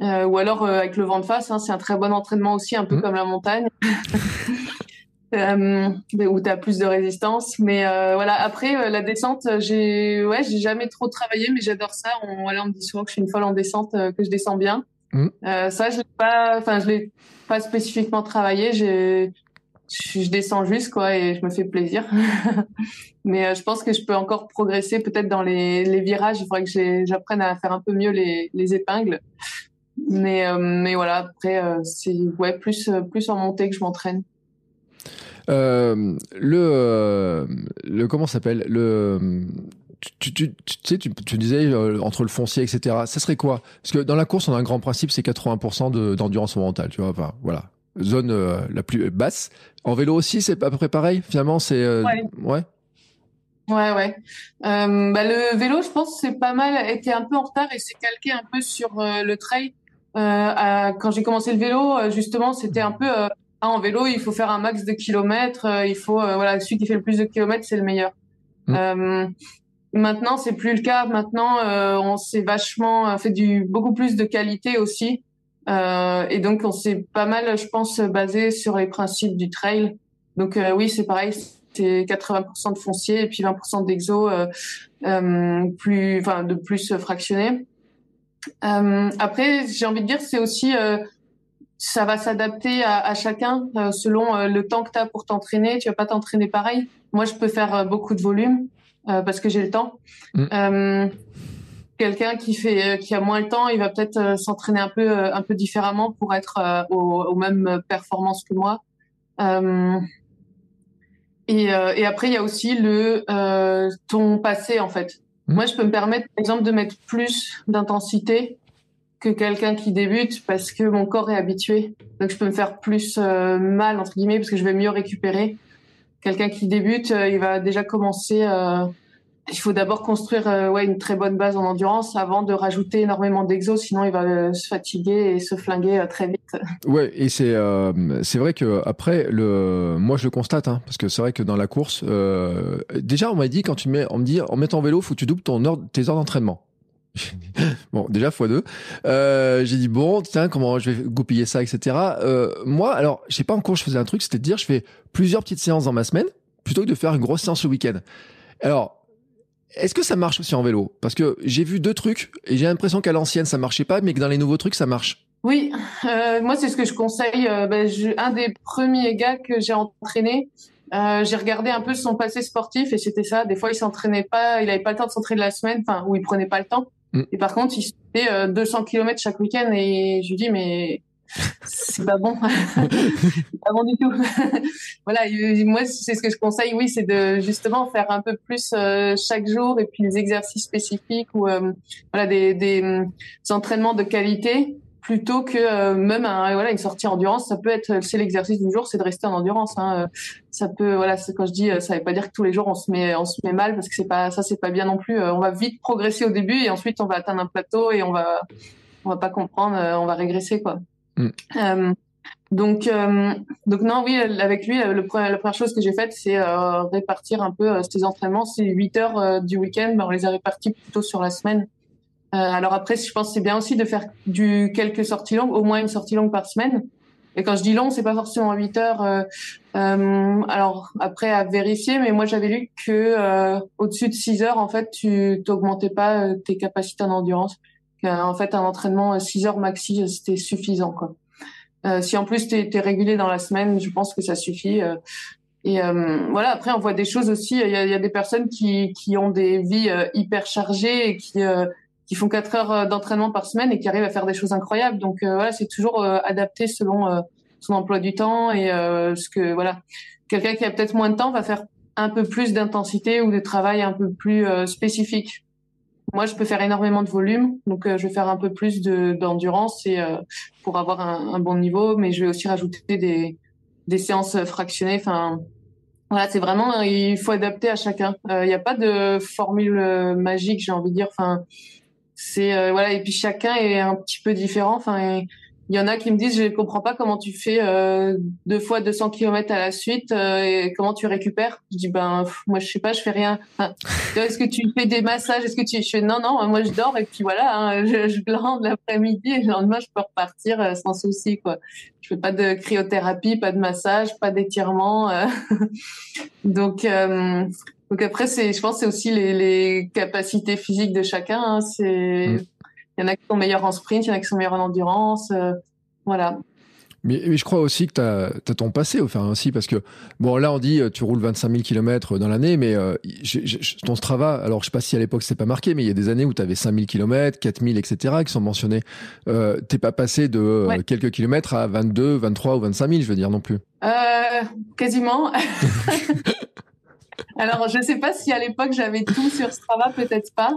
ou alors avec le vent de face, hein, c'est un très bon entraînement aussi, un peu mmh. comme la montagne. (laughs) Euh, où tu as plus de résistance. Mais euh, voilà, après la descente, j'ai ouais, j'ai jamais trop travaillé, mais j'adore ça. On, voilà, on me dit souvent que je suis une folle en descente, que je descends bien. Mm. Euh, ça, je l'ai pas, enfin, je l'ai pas spécifiquement travaillé. J'ai, je descends juste quoi et je me fais plaisir. (laughs) Mais euh, je pense que je peux encore progresser peut-être dans les, les virages. Il faudrait que j'apprenne à faire un peu mieux les, les épingles. Mais euh, mais voilà, après c'est ouais plus plus en montée que je m'entraîne. le le comment s'appelle? Le tu, tu, tu, sais, tu, tu disais euh, entre le foncier, etc. Ça serait quoi? Parce que dans la course, on a un grand principe, c'est 80% d'endurance mentale, tu vois. Enfin, voilà, zone euh, la plus basse. En vélo aussi, c'est à peu près pareil. Finalement, c'est euh, ouais. ouais. Ouais, ouais. Euh, bah, le vélo, je pense, c'est pas mal été un peu en retard et c'est calqué un peu sur le trail. À, quand j'ai commencé le vélo, justement, c'était un peu ah, en vélo, il faut faire un max de kilomètres. il faut voilà, celui qui fait le plus de kilomètres, c'est le meilleur. Mmh. Maintenant, c'est plus le cas. Maintenant, euh, on s'est vachement fait du beaucoup plus de qualité aussi, euh, et donc on s'est pas mal, je pense, basé sur les principes du trail. Donc euh, oui, c'est pareil, c'est 80% de foncier et puis 20% d'exo, euh, euh, plus, enfin de plus fractionné. après, j'ai envie de dire, c'est aussi ça va s'adapter à, à, chacun selon le temps que tu as pour t'entraîner. Tu vas pas t'entraîner pareil. Moi, je peux faire beaucoup de volume. Euh, parce que j'ai le temps. Mm. Euh, quelqu'un qui fait qui a moins le temps, il va peut-être euh, s'entraîner un peu un peu différemment pour être aux, aux, mêmes performances que moi. Et, et, après, il y a aussi le ton passé en fait. Mm. Moi, je peux me permettre, par exemple, de mettre plus d'intensité que quelqu'un qui débute parce que mon corps est habitué. Donc, je peux me faire plus mal entre guillemets parce que je vais mieux récupérer quelqu'un qui débute, euh, il va déjà commencer. Euh, il faut d'abord construire euh, ouais, une très bonne base en endurance avant de rajouter énormément d'exos, sinon il va se fatiguer et se flinguer très vite. (laughs) Ouais, et c'est c'est vrai que après le, moi je le constate, hein, parce que c'est vrai que dans la course, déjà on m'a dit quand tu mets, on me dit en mettant vélo, faut que tu doubles ton tes heures d'entraînement. (laughs) bon, déjà fois deux. Euh, j'ai dit bon, tiens, comment je vais goupiller ça, etc. Euh, moi, alors, je sais pas encore, je faisais un truc, c'était de dire, je fais plusieurs petites séances dans ma semaine plutôt que de faire une grosse séance le week-end. Alors, est-ce que ça marche aussi en vélo? Parce que j'ai vu deux trucs et j'ai l'impression qu'à l'ancienne ça marchait pas, mais que dans les nouveaux trucs ça marche. Oui, euh, moi c'est ce que je conseille. Ben, un des premiers gars que j'ai entraîné, j'ai regardé un peu son passé sportif et c'était ça. Des fois il s'entraînait pas, il avait pas le temps de s'entraîner la semaine, enfin ou il prenait pas le temps. Mm. Et par contre il fait 200 km chaque week-end et je lui dis mais c'est pas bon, c'est (laughs) pas bon du tout. (laughs) voilà, moi c'est ce que je conseille, oui, c'est de justement faire un peu plus euh, chaque jour et puis des exercices spécifiques ou euh, voilà des, des, des entraînements de qualité plutôt que euh, même un, voilà une sortie endurance ça peut être c'est l'exercice du jour c'est de rester en endurance hein. ça peut voilà c'est quand je dis ça veut pas dire que tous les jours on se met on se met mal parce que c'est pas ça c'est pas bien non plus on va vite progresser au début et ensuite on va atteindre un plateau et on va on va pas comprendre on va régresser quoi Mm. Euh, donc, euh, donc non, oui, avec lui, le, la première chose que j'ai faite, c'est euh, répartir un peu ses entraînements. C'est 8 heures du week-end, ben, on les a répartis plutôt sur la semaine. Alors après, je pense que c'est bien aussi de faire du quelques sorties longues, au moins une sortie longue par semaine. Et quand je dis long, c'est pas forcément 8 heures. Euh, euh, alors après à vérifier, mais moi j'avais lu que euh, au-dessus de 6 heures, en fait, tu t'augmentais pas tes capacités en endurance. en fait, un entraînement 6 heures maxi, c'était suffisant. Quoi. Euh, si en plus tu es, régulier dans la semaine, je pense que ça suffit. Euh, et euh, voilà, après on voit des choses aussi. Il y a, y a, des personnes qui, qui ont des vies hyper chargées et qui qui font quatre heures d'entraînement par semaine et qui arrivent à faire des choses incroyables. Donc voilà, c'est toujours adapté selon son emploi du temps et ce que voilà. Quelqu'un qui a peut-être moins de temps va faire un peu plus d'intensité ou de travail un peu plus spécifique. Moi, je peux faire énormément de volume, donc euh, je vais faire un peu plus d'endurance et euh, pour avoir un, bon niveau, mais je vais aussi rajouter des, des séances fractionnées. Enfin, voilà, c'est vraiment il faut adapter à chacun. Euh, il n'y a pas de formule magique, j'ai envie de dire. Enfin, c'est voilà et puis chacun est un petit peu différent. Enfin, il y en a qui me disent, je comprends pas comment tu fais euh, deux fois 200 km à la suite euh, et comment tu récupères. Je dis, ben moi je sais pas, je fais rien. Est-ce que tu fais des massages? Est-ce que tu non non, moi je dors et puis voilà, hein, (laughs) je, je glande l'après-midi et le lendemain je peux repartir euh, sans souci quoi. Je fais pas de cryothérapie, pas de massage, pas d'étirement. Euh. (laughs) donc euh, donc après c'est, je pense c'est aussi les, les, capacités physiques de chacun. Hein, c'est mm. Il y en a qui sont meilleurs en sprint, il y en a qui sont meilleurs en endurance. Euh, voilà. Mais, mais, je crois aussi que tu as, as, ton passé, enfin aussi, parce que, bon, là, on dit, tu roules 25 000 km dans l'année, mais euh, ton Strava, alors je sais pas si à l'époque c'est pas marqué, mais il y a des années où tu avais 5 000 km, 4 000, etc., qui sont mentionnés. Euh, T'es pas passé de euh, ouais. quelques kilomètres à 22, 23 ou 25 000, je veux dire, non plus. Euh, quasiment. (laughs) (laughs) Alors, je ne sais pas si à l'époque j'avais tout sur Strava, peut-être pas.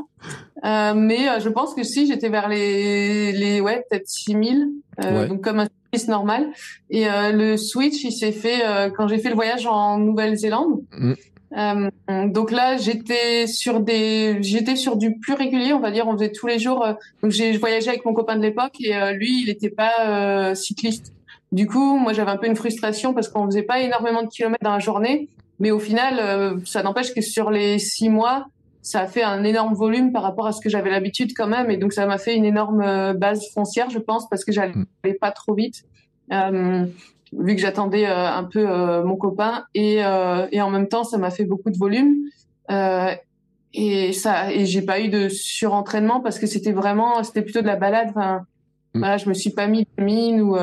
Euh, mais euh, je pense que si, j'étais vers les, les ouais, peut-être 6000, euh, ouais. donc comme un cycliste normal. Et euh, le switch, il s'est fait euh, quand j'ai fait le voyage en Nouvelle-Zélande. Mm. donc là, j'étais sur des, j'étais sur du plus régulier, on va dire. On faisait tous les jours. donc j'ai voyagé avec mon copain de l'époque et lui, il n'était pas cycliste. Du coup, moi, j'avais un peu une frustration parce qu'on faisait pas énormément de kilomètres dans la journée. Mais au final, euh, ça n'empêche que sur les six mois, ça a fait un énorme volume par rapport à ce que j'avais l'habitude quand même. Et donc, ça m'a fait une énorme euh, base foncière, je pense, parce que j'allais pas trop vite. Euh, vu que j'attendais euh, un peu euh, mon copain et, euh, et en même temps ça m'a fait beaucoup de volume et ça et j'ai pas eu de surentraînement parce que c'était vraiment c'était plutôt de la balade enfin Mm. voilà je me suis pas mis de mine ou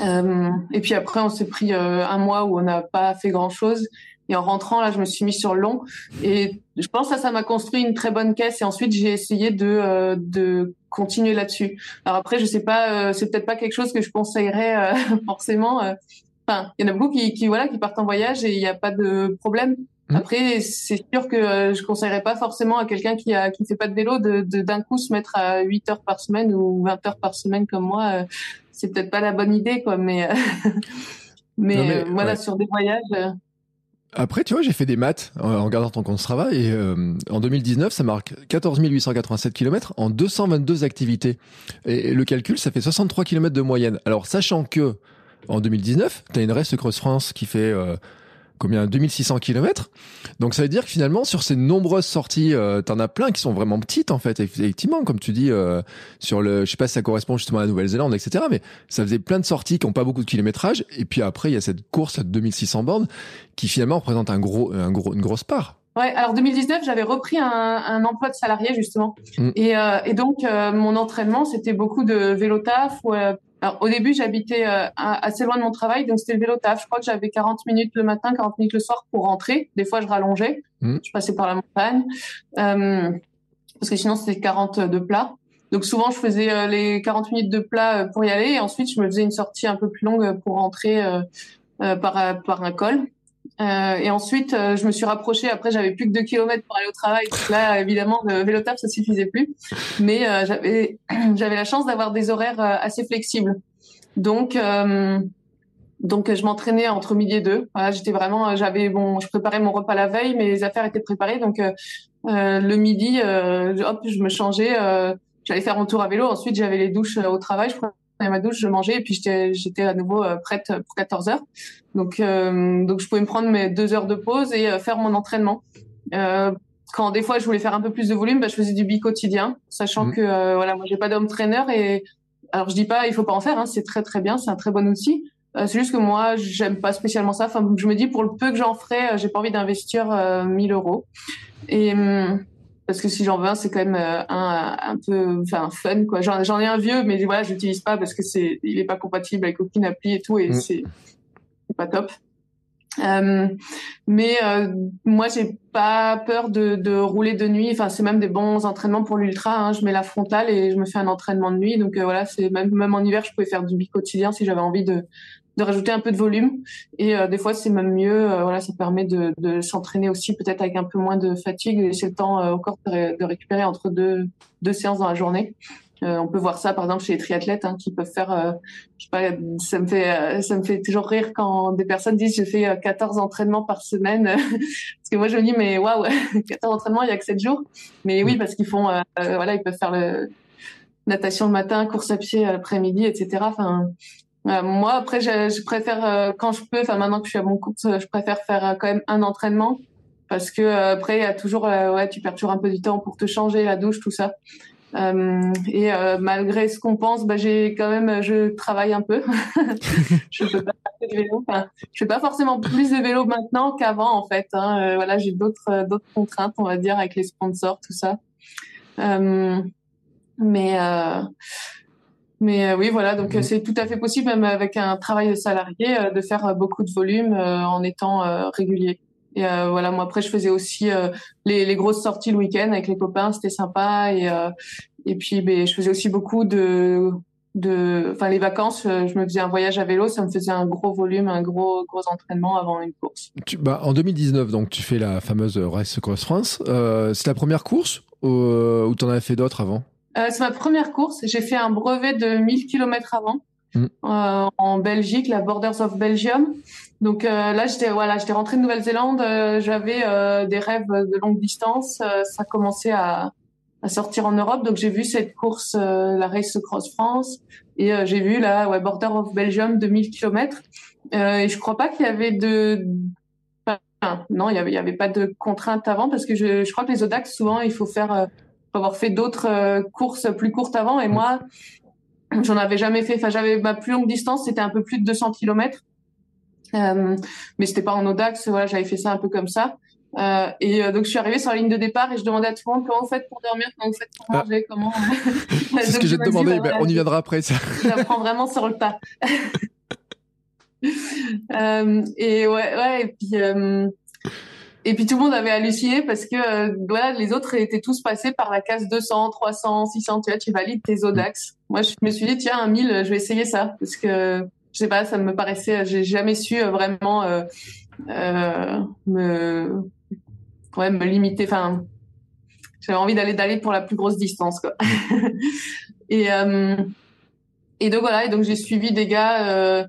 euh, et puis après, on s'est pris euh, un mois où on n'a pas fait grand-chose. Et en rentrant, là, je me suis mis sur le long. Et je pense que ça, ça m'a construit une très bonne caisse. Et ensuite, j'ai essayé de, euh, de continuer là-dessus. Alors après, je sais pas, euh, c'est peut-être pas quelque chose que je conseillerais euh, (laughs) forcément. Enfin, il y en a beaucoup qui, qui, voilà, qui partent en voyage et il n'y a pas de problème. Mmh. Après, c'est sûr que je conseillerais pas forcément à quelqu'un qui a qui fait pas de vélo de d'un coup se mettre à 8 heures par semaine ou 20 heures par semaine comme moi c'est peut-être pas la bonne idée, quoi. Mais, (laughs) mais, non, mais euh, voilà, ouais. sur des voyages. Euh... Après, tu vois, j'ai fait des maths en regardant ton compte Strava et euh, en 2019, ça marque 14 887 km en 222 activités. Et, le calcul, ça fait 63 km de moyenne. Alors, sachant que en 2019, tu as une Race Cross France qui fait combien 2600 km. Donc ça veut dire que finalement sur ces nombreuses sorties, euh, t'en as plein qui sont vraiment petites en fait. Effectivement, comme tu dis euh, sur le, je sais pas si ça correspond justement à la Nouvelle-Zélande, etc. Mais ça faisait plein de sorties qui ont pas beaucoup de kilométrage. Et puis après il y a cette course à 2600 bornes qui finalement représente un gros, un gros, une grosse part. Ouais, alors 2019, j'avais repris un, un, emploi de salarié justement, mm. et, euh, et, donc euh, mon entraînement c'était beaucoup de vélo taf. Ou, euh, alors, au début, j'habitais euh, assez loin de mon travail, donc c'était le vélo taf. Je crois que j'avais 40 minutes le matin, 40 minutes le soir pour rentrer. Des fois, je rallongeais, mm. je passais par la montagne, parce que sinon c'était 40 de plat. Donc souvent, je faisais les 40 minutes de plat pour y aller, et ensuite je me faisais une sortie un peu plus longue pour rentrer par par un col. Euh, et ensuite, euh, je me suis rapprochée. Après, j'avais plus que deux kilomètres pour aller au travail. Là, évidemment, le vélo taf, ça suffisait plus. Mais euh, j'avais, (clears throat) j'avais la chance d'avoir des horaires assez flexibles. Donc, donc, je m'entraînais entre midi et deux. Voilà, j'étais vraiment, j'avais bon, je préparais mon repas la veille, mes affaires étaient préparées. Donc, le midi, hop, je me changeais. J'allais faire mon tour à vélo. Ensuite, j'avais les douches au travail. Ma douche, je mangeais et puis j'étais à nouveau euh, prête pour 14 heures. Donc, euh, donc je pouvais me prendre mes deux heures de pause et euh, faire mon entraînement. quand des fois je voulais faire un peu plus de volume, bah, je faisais du bi-quotidien, sachant mmh. que voilà, moi j'ai pas d'homme trainer et alors je dis pas il faut pas en faire, hein, c'est très très bien, c'est un très bon outil. c'est juste que moi j'aime pas spécialement ça. Enfin, je me dis pour le peu que j'en ferai, j'ai pas envie d'investir 1000 euros. Et hum, parce que si j'en veux un, c'est quand même euh, un, un peu, enfin, fun, quoi. J'en ai un vieux, mais voilà, je l'utilise pas parce que c'est, il est pas compatible avec aucune appli et tout, et mm. c'est pas top. Euh, mais euh, moi, j'ai pas peur de, de, rouler de nuit. Enfin, c'est même des bons entraînements pour l'ultra. Hein. Je mets la frontale et je me fais un entraînement de nuit. Donc euh, voilà, c'est même même en hiver, je pouvais faire du bi quotidien si j'avais envie de de rajouter un peu de volume. Et euh, des fois, c'est même mieux. Euh, voilà, ça permet de, de s'entraîner aussi peut-être avec un peu moins de fatigue et c'est le temps euh, au corps de, de, récupérer entre deux, deux séances dans la journée. on peut voir ça par exemple chez les triathlètes hein, qui peuvent faire, je sais pas, ça me fait, ça me fait toujours rire quand des personnes disent je fais 14 entraînements par semaine, (laughs) parce que moi je me dis mais waouh, (laughs) 14 entraînements il y a que 7 jours, mais oui parce qu'ils font, voilà, ils peuvent faire le natation le matin, course à pied l'après-midi, etc. Enfin, euh, moi, après, je, je préfère, euh, quand je peux, enfin maintenant que je suis à mon compte, je préfère faire euh, quand même un entraînement parce que après, il y a toujours, ouais, tu perds toujours un peu du temps pour te changer, la douche, tout ça. et malgré ce qu'on pense, bah, j'ai quand même, je travaille un peu. (laughs) je peux pas faire de vélo. Enfin, je fais pas forcément plus de vélo maintenant qu'avant, en fait. Hein. voilà, j'ai d'autres, d'autres contraintes, on va dire, avec les sponsors, tout ça. mais mais euh, oui, voilà, donc euh, c'est tout à fait possible, même avec un travail de salarié, euh, de faire beaucoup de volume en étant régulier. Et voilà, moi après, je faisais aussi les, les, grosses sorties le week-end avec les copains, c'était sympa. Et, et puis, ben, je faisais aussi beaucoup de, de, enfin les vacances, je me faisais un voyage à vélo, ça me faisait un gros volume, un gros gros entraînement avant une course. Tu, bah, en 2019, donc tu fais la fameuse Race Cross France. c'est la première course ou, ou t'en avais fait d'autres avant? Euh, c'est ma première course. J'ai fait un brevet de 1000 km avant mm. euh, en Belgique, la Borders of Belgium. Donc euh, là, j'étais voilà, j'étais rentrée de Nouvelle-Zélande. Euh, j'avais euh, des rêves de longue distance. ça commençait à, à sortir en Europe. Donc j'ai vu cette course, la Race Cross France, et j'ai vu la ouais, Border of Belgium de 1000 km. et je crois pas qu'il y avait de non, il y avait, il y avait pas de contraintes avant parce que je, je crois que les Odax souvent il faut faire avoir fait d'autres euh, courses plus courtes avant. Et moi, j'en avais jamais fait. Enfin, j'avais ma plus longue distance, c'était un peu plus de 200 km. Euh, mais c'était pas en Audax. Voilà, j'avais fait ça un peu comme ça. Euh, et euh, donc je suis arrivée sur la ligne de départ et je demandais à tout le monde comment vous faites pour dormir, comment vous faites pour ah. manger, comment. (laughs) C'est ce que j'ai demandé. Ben, on y viendra après ça. (laughs) J'apprends vraiment sur le tas. (laughs) et ouais, ouais. Et puis et puis tout le monde avait halluciné parce que euh, voilà, les autres étaient tous passés par la case 200, 300, 600. Tu vois, tu valides tes Odax. Moi, je me suis dit tiens, un 1000, je vais essayer ça parce que je sais pas, ça me paraissait, j'ai jamais su euh, vraiment euh, euh, me, ouais, me limiter. Enfin, j'avais envie d'aller d'aller pour la plus grosse distance, quoi. (laughs) et euh, et donc voilà, et donc j'ai suivi des gars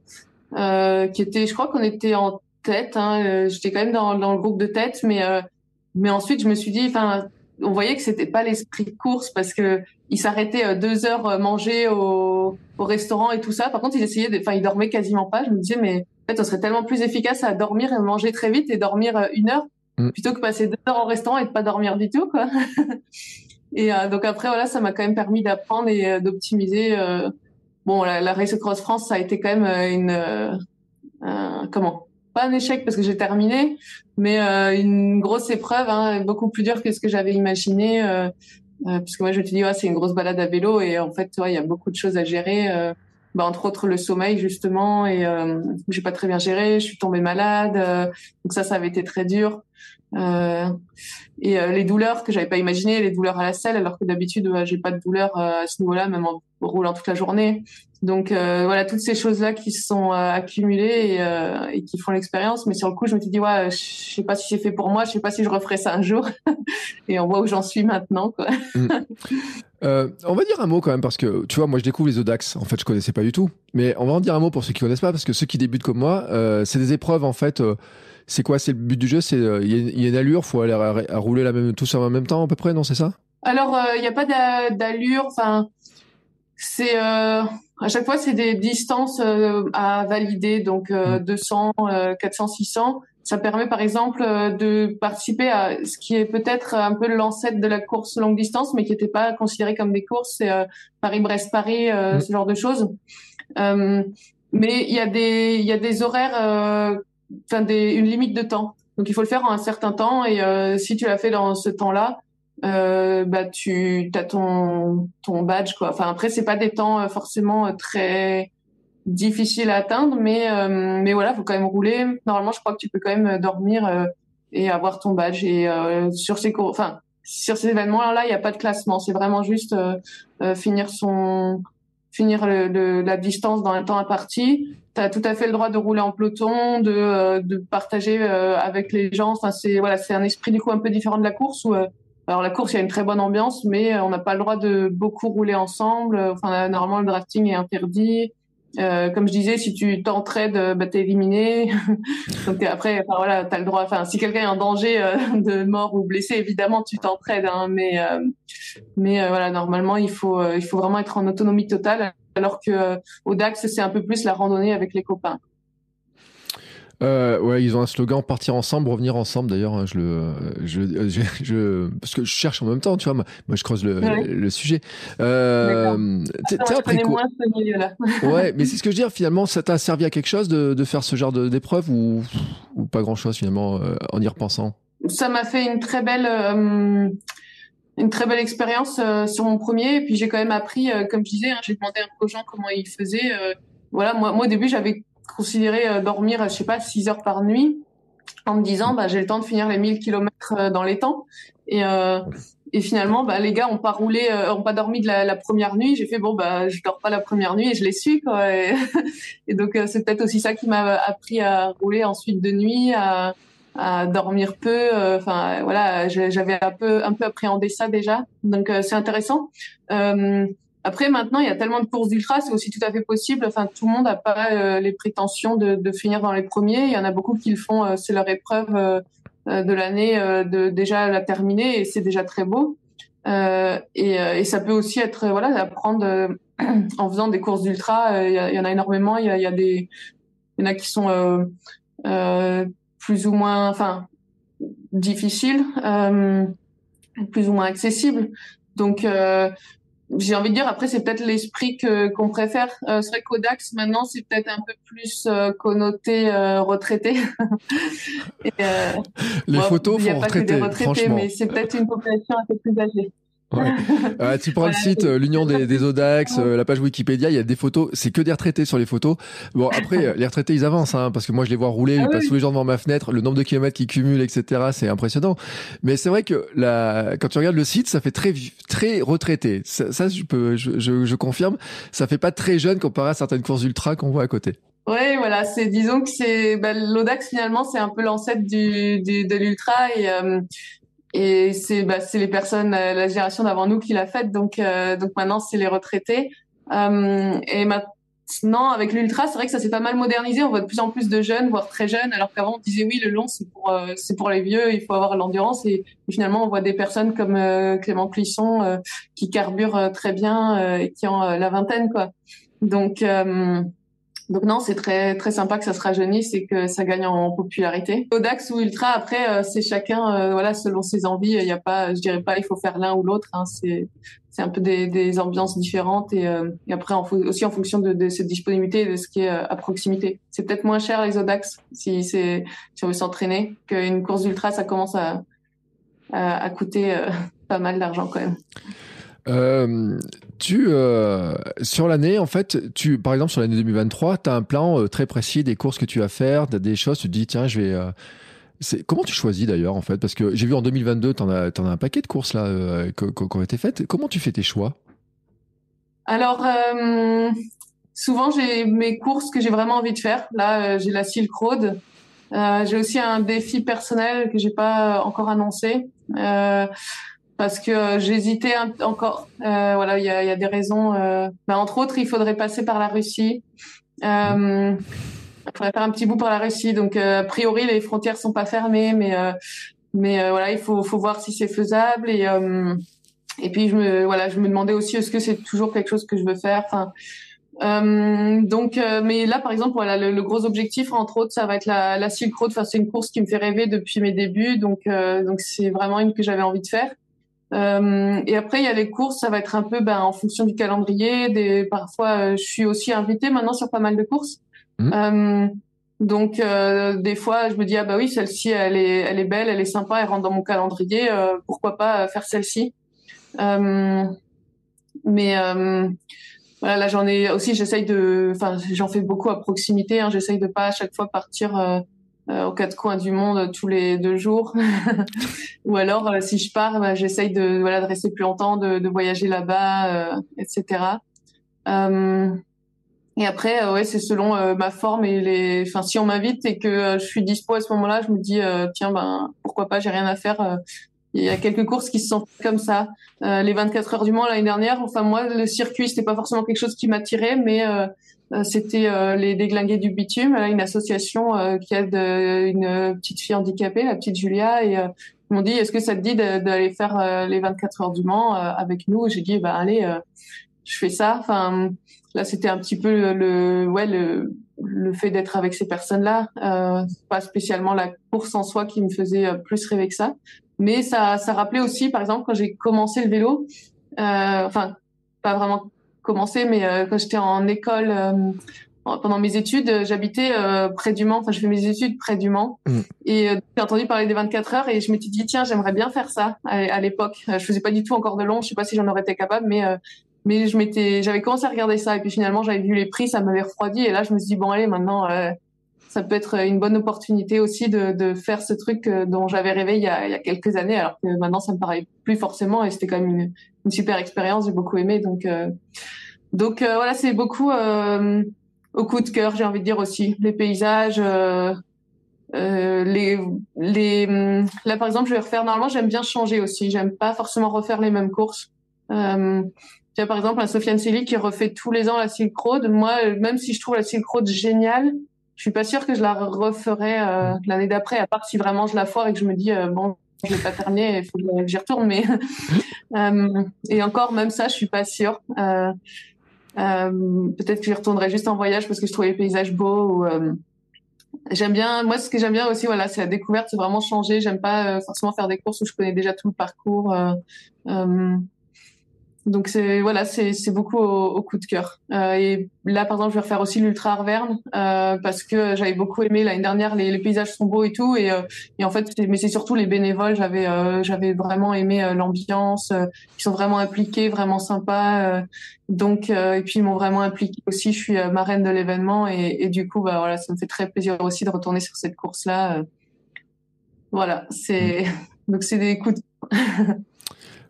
qui étaient, je crois qu'on était en tête. Hein, euh, J'étais quand même dans, dans, le groupe de tête, mais euh, mais ensuite je me suis dit, enfin, on voyait que c'était pas l'esprit de course parce que ils s'arrêtaient euh, deux heures manger au, au restaurant et tout ça. Par contre, ils essayaient, enfin, ils dormaient quasiment pas. Je me disais, mais fait, on serait tellement plus efficace à dormir et manger très vite et dormir une heure mm. plutôt que passer deux heures au restaurant et de pas dormir du tout, quoi. (laughs) et donc après, voilà, ça m'a quand même permis d'apprendre et d'optimiser. bon, la, la, Race Cross France, ça a été quand même une comment? Pas un échec parce que j'ai terminé, mais euh, une grosse épreuve, hein, beaucoup plus dure que ce que j'avais imaginé. Euh, euh, parce que moi, je me suis dit, c'est une grosse balade à vélo et en fait, il y a beaucoup de choses à gérer. Euh, bah, entre autres le sommeil justement et euh, j'ai pas très bien géré, je suis tombée malade, donc ça, ça avait été très dur. et les douleurs que j'avais pas imaginées, les douleurs à la selle, alors que d'habitude, j'ai pas de douleurs à ce niveau-là, même en roulant toute la journée. Donc euh, voilà, toutes ces choses-là qui se sont euh, accumulées et, euh, et, qui font l'expérience. Mais sur le coup, je me suis dit, ouais, je sais pas si c'est fait pour moi, je sais pas si je referai ça un jour. (laughs) et on voit où j'en suis maintenant. Quoi. Mm. on va dire un mot quand même parce que tu vois, moi je découvre les Odax. En fait, je connaissais pas du tout. Mais on va en dire un mot pour ceux qui connaissent pas parce que ceux qui débutent comme moi, c'est des épreuves en fait. c'est quoi? C'est le but du jeu C'est il y, a une allure, faut aller à, rouler la même tous en même temps à peu près, non C'est ça? Alors il n'y a pas d'allure. Enfin, c'est à chaque fois, c'est des distances euh, à valider, donc 200, 400, 600. Ça permet, par exemple, euh, de participer à ce qui est peut-être un peu l'ancêtre de la course longue distance, mais qui n'était pas considéré comme des courses, c'est euh, Paris-Brest-Paris, mm. ce genre de choses. mais il y a des, il y a des horaires, enfin des, une limite de temps. Donc il faut le faire en un certain temps, et si tu l'as fait dans ce temps-là, euh, bah tu as ton ton badge quoi. Enfin après c'est pas des temps euh, forcément euh, très difficiles à atteindre, mais euh, mais voilà faut quand même rouler. Normalement je crois que tu peux quand même dormir et avoir ton badge et sur ces cours, enfin sur ces événements là il y a pas de classement, c'est vraiment juste finir son finir le, la distance dans un temps imparti. Tu as tout à fait le droit de rouler en peloton, de, de partager avec les gens. Enfin, c'est voilà, c'est un esprit du coup un peu différent de la course où alors la course, il y a une très bonne ambiance, mais euh, on n'a pas le droit de beaucoup rouler ensemble. Enfin, normalement, le drafting est interdit. Euh, comme je disais, si tu t'entraides, euh, bah, t'es éliminé. (laughs) Donc après, enfin, voilà, t'as le droit. Enfin, si quelqu'un est en danger euh, (laughs) de mort ou blessé, évidemment, tu t'entraides. Hein, mais mais voilà, normalement, il faut il faut vraiment être en autonomie totale. Alors que au Dax, c'est un peu plus la randonnée avec les copains. Euh, ouais, ils ont un slogan partir ensemble, revenir ensemble. D'ailleurs, hein, je le, je, je, je, parce que je cherche en même temps, tu vois. Moi, je creuse le, le, sujet. Euh, t'es quoi? moins ce milieu-là. (laughs) ouais, mais c'est ce que je veux dire. Finalement, ça t'a servi à quelque chose de, de faire ce genre d'épreuve ou, ou pas grand-chose finalement euh, en y repensant? Ça m'a fait une très belle. Euh, une très belle expérience euh, sur mon premier et puis j'ai quand même appris comme je disais hein, j'ai demandé un peu aux gens comment ils faisaient voilà moi, moi au début j'avais considérer euh, dormir, je sais pas, 6 heures par nuit en me disant bah j'ai le temps de finir les 1000 kilomètres euh, dans les temps. Et euh, et finalement bah les gars ont pas roulé euh, ont pas dormi de la, la première nuit. J'ai fait bon bah je dors pas la première nuit et je les suis quoi. Et, (laughs) donc c'est peut-être aussi ça qui m'a appris à rouler ensuite de nuit à, à dormir peu. Enfin voilà j'avais un peu un peu appréhendé ça déjà. Donc c'est intéressant. Euh, après, maintenant, il y a tellement de courses d'ultra, c'est aussi tout à fait possible. Enfin, tout le monde n'a pas euh, les prétentions de, finir dans les premiers. Il y en a beaucoup qui le font, euh, c'est leur épreuve euh, de l'année, de déjà la terminer, et c'est déjà très beau. Et, ça peut aussi être, voilà, d'apprendre (clears throat) en faisant des courses d'ultra. Il y, en a énormément. Il y a, des, il y en a qui sont plus ou moins, enfin, difficiles, plus ou moins accessibles. Donc, j'ai envie de dire après c'est peut-être l'esprit que qu'on préfère. Euh, c'est vrai maintenant c'est peut-être un peu plus euh, connoté euh, retraité. (laughs) Et, euh, les photos font retraiter, franchement. mais c'est peut-être une population un peu plus âgée Ouais. (laughs) Euh, tu prends le site euh, l'Union des, des, Odax, euh, la page Wikipédia, il y a des photos, c'est que des retraités sur les photos. Bon après (laughs) les retraités ils avancent hein, parce que moi je les vois rouler, ah ils passent tous les jours devant ma fenêtre, le nombre de kilomètres qu'ils cumulent, etc. C'est impressionnant. Mais c'est vrai que la, quand tu regardes le site, ça fait très très retraité. Ça, ça je peux, je, je, je, confirme, ça fait pas très jeune comparé à certaines courses ultra qu'on voit à côté. Oui, voilà, c'est disons que c'est bah, l'Odax finalement c'est un peu l'ancêtre du, du, de l'ultra et et c'est bah, c'est les personnes, euh, la génération d'avant nous qui l'a faite, donc euh, donc maintenant c'est les retraités. Euh, et maintenant avec l'ultra, c'est vrai que ça s'est pas mal modernisé. On voit de plus en plus de jeunes, voire très jeunes, alors qu'avant on disait oui le long c'est pour c'est pour les vieux, il faut avoir l'endurance. Et, finalement on voit des personnes comme Clément Clisson qui carburent très bien et qui ont la vingtaine quoi. Donc donc non, c'est très très sympa que ça se rajeunisse et que ça gagne en popularité. Audax ou ultra, après euh, c'est chacun euh, voilà selon ses envies. Il y a pas, je dirais pas, il faut faire l'un ou l'autre. Hein, c'est c'est un peu des, des ambiances différentes et, euh, après aussi en fonction de, cette disponibilité et de ce qui est à proximité. C'est peut-être moins cher les Audax si c'est si on veut s'entraîner qu'une course ultra, ça commence à à, coûter (laughs) pas mal d'argent quand même. Tu, euh, sur l'année, en fait, tu, par exemple, sur l'année 2023, tu as un plan euh, très précis des courses que tu vas faire, des choses, tu te dis, tiens, je vais. Euh, comment tu choisis d'ailleurs, en fait? Parce que j'ai vu en 2022, tu en as, un paquet de courses là qui ont été faites. Comment tu fais tes choix? Alors, souvent, j'ai mes courses que j'ai vraiment envie de faire. Là, j'ai la Silk Road. j'ai aussi un défi personnel que j'ai pas encore annoncé. Parce que euh, j'hésitais encore. Euh, voilà, il y a, y a, des raisons. Euh, bah, entre autres, il faudrait passer par la Russie. Euh, il faudrait faire un petit bout par la Russie. Donc, a priori, les frontières sont pas fermées, mais mais voilà, il faut faut voir si c'est faisable. Et et puis je me voilà, je me demandais aussi est-ce que c'est toujours quelque chose que je veux faire? Enfin. Euh, donc, mais là, par exemple, voilà, le, gros objectif, entre autres, ça va être la, la Silk Road. Enfin, c'est une course qui me fait rêver depuis mes débuts, donc donc c'est vraiment une que j'avais envie de faire. Euh, et après, il y a les courses, ça va être un peu ben, en fonction du calendrier. Des, parfois, euh, je suis aussi invitée maintenant sur pas mal de courses. Mmh. Euh, donc, euh, des fois, je me dis ah bah oui, celle-ci, elle est, elle est belle, elle est sympa, elle rentre dans mon calendrier. Euh, pourquoi pas faire celle-ci Mais voilà, là, j'en ai aussi. J'essaye de, enfin, j'en fais beaucoup à proximité. Hein, j'essaye de pas à chaque fois partir euh, aux quatre coins du monde tous les deux jours. (laughs) Ou alors, euh, si je pars, bah, j'essaye de, voilà, de rester plus longtemps, de, de voyager là-bas, euh, etc. et après, ouais, c'est selon ma forme et les. Enfin, si on m'invite et que je suis dispo à ce moment-là, je me dis tiens, ben pourquoi pas, j'ai rien à faire. Il y a quelques courses qui se sont comme ça. les 24 heures du Mans l'année dernière, enfin moi, le circuit, c'était pas forcément quelque chose qui m'attirait, mais euh, c'était euh, les déglingués du bitume, une association euh, qui aide une petite fille handicapée, la petite Julia, et ils m'ont dit est-ce que ça te dit d'aller faire les 24 heures du Mans avec nous? J'ai dit bah allez, je fais ça. Enfin là c'était un petit peu le, ouais le le fait d'être avec ces personnes-là, euh, pas spécialement la course en soi qui me faisait plus rêver que ça, mais ça ça rappelait aussi par exemple quand j'ai commencé le vélo, euh, enfin pas vraiment commencé, mais euh, quand j'étais en école euh, pendant mes études, j'habitais euh, près du Mans. Enfin, je fais mes études près du Mans. Mm. Et j'ai entendu parler des 24 heures et je m'étais dit tiens, j'aimerais bien faire ça à, l'époque. Je faisais pas du tout encore de long. Je sais pas si j'en aurais été capable, mais mais je m'étais, j'avais commencé à regarder ça et puis finalement j'avais vu les prix, ça m'avait refroidi et là je me suis dit bon allez maintenant ça peut être une bonne opportunité aussi de, de faire ce truc dont j'avais rêvé il y, a, il y a quelques années alors que maintenant ça me paraît plus forcément et c'était quand même une, une super expérience, j'ai beaucoup aimé. Donc, euh, donc euh, voilà, c'est beaucoup euh, au coup de cœur, j'ai envie de dire aussi. Les paysages, les, les, là par exemple, je vais refaire. Normalement, j'aime bien changer aussi. J'aime pas forcément refaire les mêmes courses. Euh, tu as par exemple un Sofiane Célie qui refait tous les ans la Silk Road. Moi, même si je trouve la Silk Road géniale, je suis pas sûre que je la referai l'année d'après, à part si vraiment je la foire et que je me dis bon, je l'ai pas terminé, il faut que j'y retourne, mais (laughs) euh, et encore même ça, je suis pas sûre. Euh, euh, peut-être que j'y retournerai juste en voyage parce que je trouve les paysages beaux. Ou, euh, j'aime bien, moi ce que j'aime bien aussi, voilà, c'est la découverte, c'est vraiment changer. J'aime pas euh, forcément faire des courses où je connais déjà tout le parcours. Donc c'est voilà, c'est c'est beaucoup au, coup de cœur. Euh, et là, par exemple, je vais refaire aussi l'ultra Arverne euh, parce que j'avais beaucoup aimé l'année dernière. Les, les, paysages sont beaux et tout, et, euh, et en fait, mais c'est surtout les bénévoles. J'avais euh, j'avais vraiment aimé euh, l'ambiance. ils sont vraiment impliqués, vraiment sympas. donc et puis ils m'ont vraiment impliqué aussi. Je suis marraine de l'événement et, et, du coup, bah voilà, ça me fait très plaisir aussi de retourner sur cette course là. voilà, c'est (laughs) donc c'est des coups de (laughs)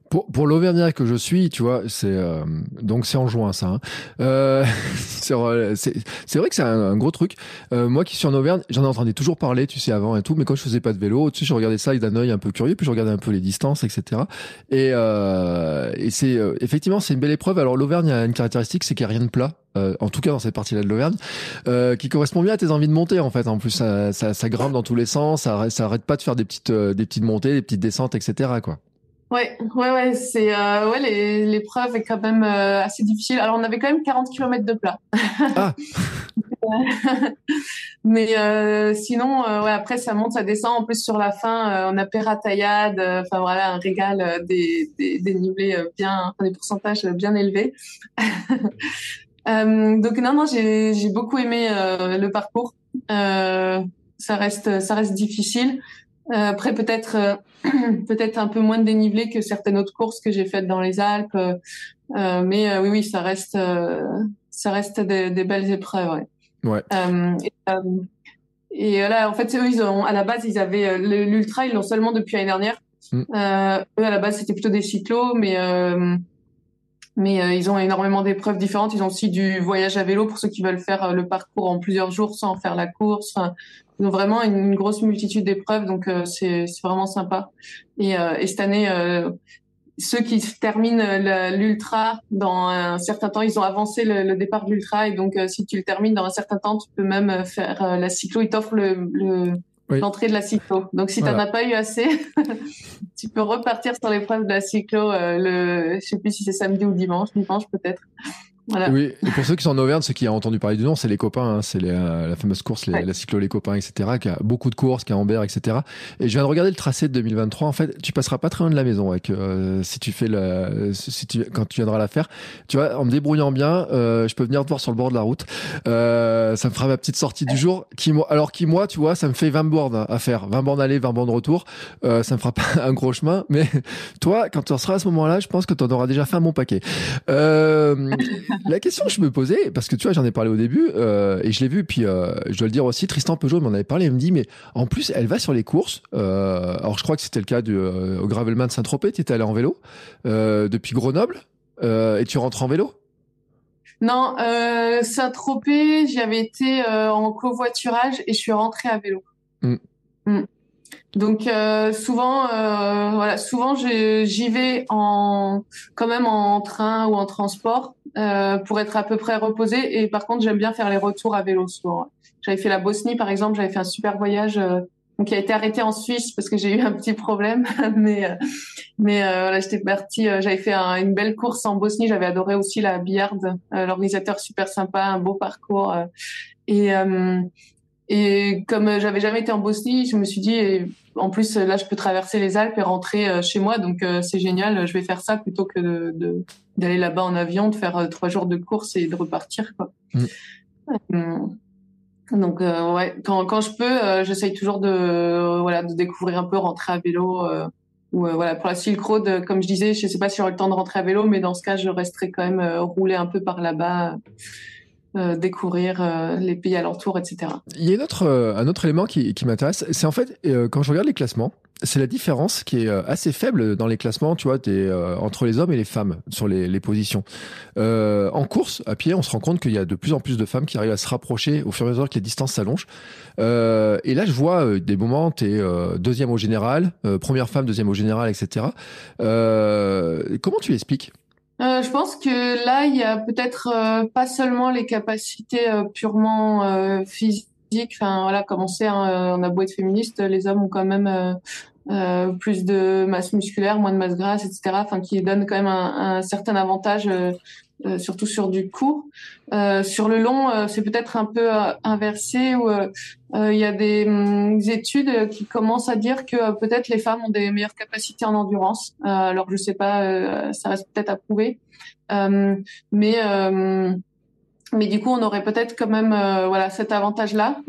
Pour, pour l'Auvergnat que je suis, tu vois, c'est euh, donc c'est en juin ça. Hein. Euh, (laughs) c'est vrai que c'est un, gros truc. Euh, moi qui suis en Auvergne, j'en entendais toujours parler, tu sais, avant et tout, mais quand je faisais pas de vélo, tu sais, je regardais ça avec d'un œil un peu curieux, puis je regardais un peu les distances, etc. Et, euh, et c'est euh, effectivement c'est une belle épreuve. Alors l'Auvergne a une caractéristique, c'est qu'il n'y a rien de plat. Euh, en tout cas dans cette partie-là de l'Auvergne, qui correspond bien à tes envies de monter en fait. En plus, ça, ça, ça grimpe dans tous les sens, ça, ça arrête pas de faire des petites, des petites montées, des petites descentes, etc. Quoi. Ouais, ouais, ouais, c'est euh, ouais, l'épreuve est quand même euh, assez difficile. Alors on avait quand même 40 km de plat. Ah. (laughs) mais euh, sinon, ouais, après ça monte, ça descend. En plus sur la fin, on a Perataillade, enfin voilà, un régal des, des, des niveaux bien, des pourcentages bien élevés. (laughs) donc non, non, j'ai j'ai beaucoup aimé le parcours. ça reste ça reste difficile. Après peut-être (clears throat) peut-être un peu moins de dénivelé que certaines autres courses que j'ai faites dans les Alpes. mais oui, oui, ça reste ça reste des, des belles épreuves. Ouais. Ouais. Euh, et, euh, et là, en fait, eux, ils ont, à la base, ils avaient euh, l'ultra, ils l'ont seulement depuis l'année dernière. Mm. Euh, eux, à la base, c'était plutôt des cyclos, mais euh, mais ils ont énormément d'épreuves différentes. Ils ont aussi du voyage à vélo pour ceux qui veulent faire le parcours en plusieurs jours sans faire la course. Enfin, ils ont vraiment une, grosse multitude d'épreuves, donc c'est vraiment sympa. Et, et cette année, ceux qui terminent l'ultra dans un certain temps, ils ont avancé le, départ de l'ultra et donc euh, si tu le termines dans un certain temps, tu peux même euh, faire euh, la cyclo. Ils t'offrent le, l'entrée de la cyclo. Donc si tu n'en as pas eu assez, (laughs) tu peux repartir sur l'épreuve de la cyclo. le, je sais plus si c'est samedi ou dimanche, dimanche peut-être. Oui, et pour ceux qui sont en Auvergne, ceux qui ont entendu parler du nom, c'est les copains, hein, c'est la fameuse course, la cyclo les copains, etc., qui a beaucoup de courses, qui a Ambert, etc. Et je viens de regarder le tracé de 2023. En fait, tu passeras pas très loin de la maison avec euh, si tu fais le, si tu quand tu viendras la faire. Tu vois, en me débrouillant bien, euh, je peux venir te voir sur le bord de la route. Euh, ça me fera ma petite sortie du jour. Qui alors qui moi, tu vois, ça me fait 20 bornes à faire, 20 bornes aller, 20 bornes retour. Euh, ça me fera (laughs) pas un gros chemin, mais toi, quand tu en seras à ce moment-là, je pense que tu en auras déjà fait un bon paquet. (laughs) La question que je me posais, parce que tu vois, j'en ai parlé au début, euh, et je l'ai vu, puis euh, je dois le dire aussi, Tristan Peugeot m'en avait parlé, il me dit, mais en plus, elle va sur les courses. Euh, alors, je crois que c'était le cas du, au Gravelman de Saint-Tropez, tu étais allé en vélo, depuis Grenoble, et tu rentres en vélo? Non, Saint-Tropez, j'y avais été en covoiturage et je suis rentrée à vélo. Mm. Mm. Donc euh, souvent, euh, voilà, souvent j'y vais en quand même en train ou en transport euh, pour être à peu près reposé. Et par contre, j'aime bien faire les retours à vélo souvent. J'avais fait la Bosnie par exemple, j'avais fait un super voyage euh, qui a été arrêté en Suisse parce que j'ai eu un petit problème. (laughs) mais euh, mais euh, voilà, j'étais partie, j'avais fait une belle course en Bosnie. J'avais adoré aussi la Billarde, l'organisateur super sympa, un beau parcours. et et comme j'avais jamais été en Bosnie, je me suis dit, en plus là, je peux traverser les Alpes et rentrer euh, chez moi, donc euh, c'est génial. Je vais faire ça plutôt que de, d'aller là-bas en avion, de faire euh, trois jours de course et de repartir. Quoi. Mm. Donc ouais, quand, quand je peux, j'essaye toujours de voilà de découvrir un peu, rentrer à vélo. ou voilà pour la Silk Road, comme je disais, je sais pas si j'aurai le temps de rentrer à vélo, mais dans ce cas, je resterai quand même rouler un peu par là-bas euh, découvrir euh, les pays alentours, etc. Il y a une autre, euh, un autre élément qui, qui m'intéresse, c'est en fait quand je regarde les classements, c'est la différence qui est assez faible dans les classements, tu vois, des, entre les hommes et les femmes sur les, les positions. Euh, en course, à pied, on se rend compte qu'il y a de plus en plus de femmes qui arrivent à se rapprocher au fur et à mesure que les distances s'allongent. Euh, et là, je vois des moments, tu es deuxième au général, première femme, deuxième au général, etc. comment tu l'expliques? Euh, je pense que là, il y a peut-être euh, pas seulement les capacités euh, purement euh, physiques. Enfin, voilà, comme on sait, hein, on a beau être féministe, les hommes ont quand même plus de masse musculaire, moins de masse grasse, etc. Enfin, qui donnent quand même un, un certain avantage euh, surtout sur du court. Euh, sur le long, euh, c'est peut-être un peu inversé où il y a des, hum, études qui commencent à dire que peut-être les femmes ont des meilleures capacités en endurance. alors je sais pas, ça reste peut-être à prouver, mais mais du coup, on aurait peut-être quand même voilà cet avantage-là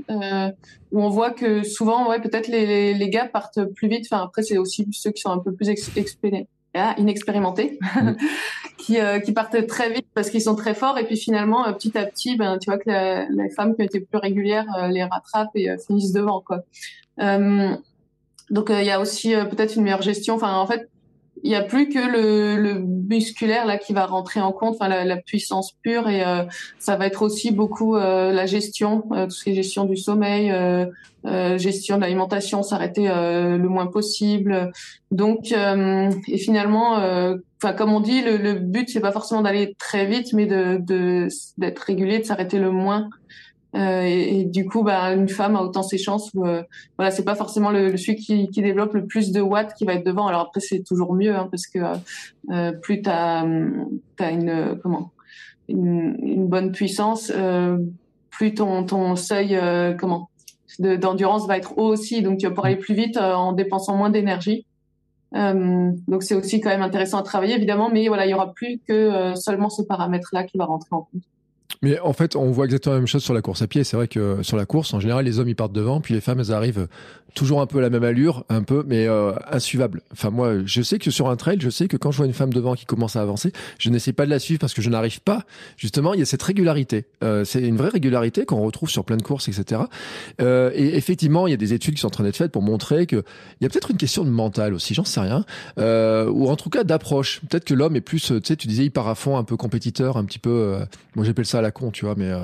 où on voit que souvent, ouais, peut-être les, les, gars partent plus vite. Enfin, après, c'est aussi ceux qui sont un peu plus expérimentés inexpérimentés (laughs) qui, euh, qui partent très vite parce qu'ils sont très forts. Et puis finalement euh, petit à petit ben tu vois que les femmes qui ont été plus régulières euh, les rattrapent et finissent devant quoi. Donc il y a aussi peut-être une meilleure gestion. Enfin en fait il y a plus que le, le, musculaire là qui va rentrer en compte, enfin la, puissance pure et euh, ça va être aussi beaucoup euh, la gestion, euh, tout ce qui est gestion du sommeil, euh, gestion de l'alimentation, s'arrêter le moins possible. Donc et finalement, enfin comme on dit, le, le but c'est pas forcément d'aller très vite, mais de d'être régulier, de s'arrêter le moins euh, et, du coup, bah, une femme a autant ses chances. Où, euh, voilà, c'est pas forcément le, celui qui, qui, développe le plus de watts qui va être devant. Alors après, c'est toujours mieux hein, parce que euh, plus t'as as une comment une, une, bonne puissance, plus ton ton seuil euh, comment d'endurance va être haut aussi, donc tu vas pouvoir aller plus vite en dépensant moins d'énergie. donc c'est aussi quand même intéressant à travailler évidemment, mais voilà, il y aura plus que seulement ce paramètre-là qui va rentrer en compte. Mais en fait, on voit exactement la même chose sur la course à pied. C'est vrai que sur la course, en général, les hommes ils partent devant, puis les femmes elles arrivent toujours un peu à la même allure, un peu, mais euh, insuivable. Enfin moi, je sais que sur un trail, je sais que quand je vois une femme devant qui commence à avancer, je n'essaie pas de la suivre parce que je n'arrive pas. Justement, il y a cette régularité. Euh, c'est une vraie régularité qu'on retrouve sur plein de courses, etc. Euh, et effectivement, il y a des études qui sont en train d'être faites pour montrer que il y a peut-être une question de mental aussi, j'en sais rien, euh, ou en tout cas d'approche. Peut-être que l'homme est plus, tu sais, tu disais, il part à fond, un peu compétiteur, un petit peu. Euh, moi, j'appelle ça la con, tu vois. Mais euh,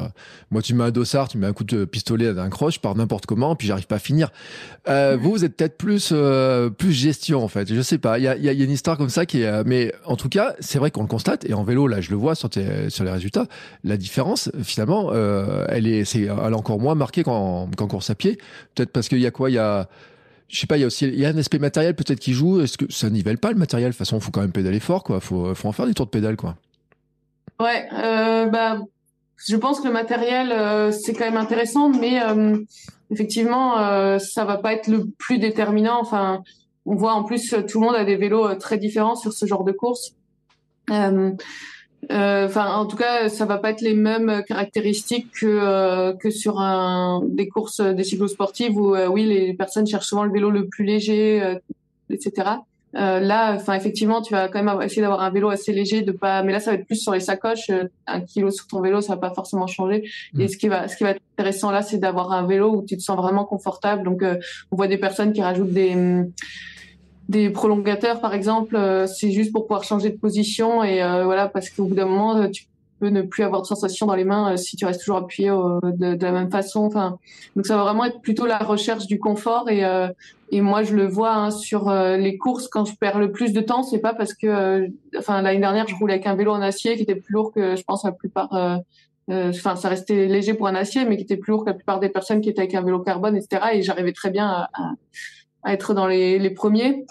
moi, tu mets un dossard, tu mets un coup de pistolet d'un croche, je pars n'importe comment, puis j'arrive pas à finir. Euh, vous, vous êtes peut-être plus euh, plus gestion en fait. Je sais pas. Il y a, y a, une histoire comme ça qui est. Mais en tout cas, c'est vrai qu'on le constate. Et en vélo, là, je le vois sur, sur les résultats. La différence, finalement, elle est, c'est, elle encore moins marquée qu'en, qu'en course à pied. Peut-être parce qu'il y a quoi Il y a je sais pas, il y a aussi il y a un aspect matériel peut-être qui joue. Est-ce que ça nivelle pas le matériel? De toute façon, faut quand même pédaler fort, quoi. Faut, faut en faire des tours de pédale, quoi. Ouais, bah je pense que le matériel, euh, c'est quand même intéressant, mais euh, effectivement, euh, ça va pas être le plus déterminant. Enfin, on voit en plus tout le monde a des vélos très différents sur ce genre de course. Enfin, en tout cas, ça va pas être les mêmes caractéristiques que que sur un des courses des cyclosportives où oui, les personnes cherchent souvent le vélo le plus léger, etc. Euh, là, enfin effectivement, tu vas quand même essayer d'avoir un vélo assez léger, de pas. Mais là, ça va être plus sur les sacoches. Euh, un kilo sur ton vélo, ça va pas forcément changer. Mm. Et ce qui va, ce qui va être intéressant là, c'est d'avoir un vélo où tu te sens vraiment confortable. Donc, euh, on voit des personnes qui rajoutent des des prolongateurs, par exemple. c'est juste pour pouvoir changer de position et voilà, parce qu'au bout d'un moment, tu peux ne plus avoir de sensation dans les mains si tu restes toujours appuyé de, de, la même façon. Enfin, donc ça va vraiment être plutôt la recherche du confort et et moi, je le vois hein, sur euh, les courses quand je perds le plus de temps, c'est pas parce que, euh, enfin, l'année dernière, je roulais avec un vélo en acier qui était plus lourd que, je pense, la plupart. Euh, enfin, ça restait léger pour un acier, mais qui était plus lourd que la plupart des personnes qui étaient avec un vélo carbone, etc. Et j'arrivais très bien à, être dans les premiers.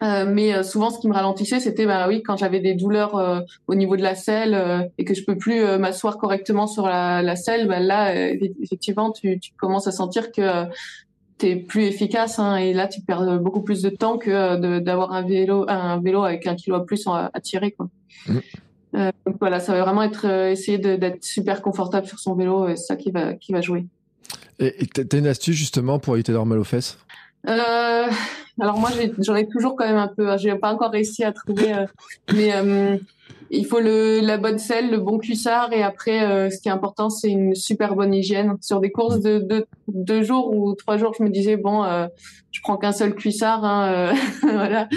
Mais souvent, ce qui me ralentissait, c'était bah oui, quand j'avais des douleurs au niveau de la selle et que je peux plus m'asseoir correctement sur la, la selle, bah là, effectivement, tu, tu, commences à sentir que t'es plus efficace hein, et là tu perds beaucoup plus de temps que euh, d'avoir un vélo un vélo avec un kilo à plus à, tirer quoi. Mmh. Euh, donc voilà, ça va vraiment être euh, essayer d'être super confortable sur son vélo, et c'est ça qui va qui va jouer. Et t'as une astuce justement pour éviter d'avoir mal aux fesses? Euh, Alors moi ai, toujours quand même un peu. J'ai pas encore réussi à trouver, mais il faut le, la bonne selle, le bon cuissard et après, euh, ce qui est important, c'est une super bonne hygiène. Sur des courses de, de deux jours ou trois jours, je me disais bon, euh, je prends qu'un seul cuissard, hein, euh, (laughs) voilà,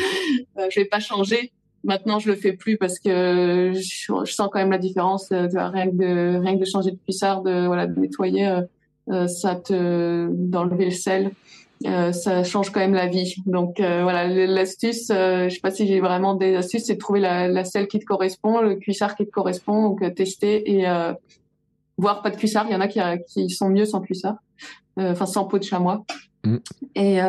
je vais pas changer. Maintenant, je le fais plus parce que je, sens quand même la différence. rien que de rien que de changer de cuissard, de voilà, de nettoyer, ça te d'enlever le sel. Euh, ça change quand même la vie. Donc euh, voilà, l'astuce, euh, je sais pas si j'ai vraiment des astuces, c'est de trouver la, la selle qui te correspond, le cuissard qui te correspond, donc euh, tester et voir pas de cuissard. Il y en a qui, qui sont mieux sans cuissard, enfin sans peau de chamois. Mm. Et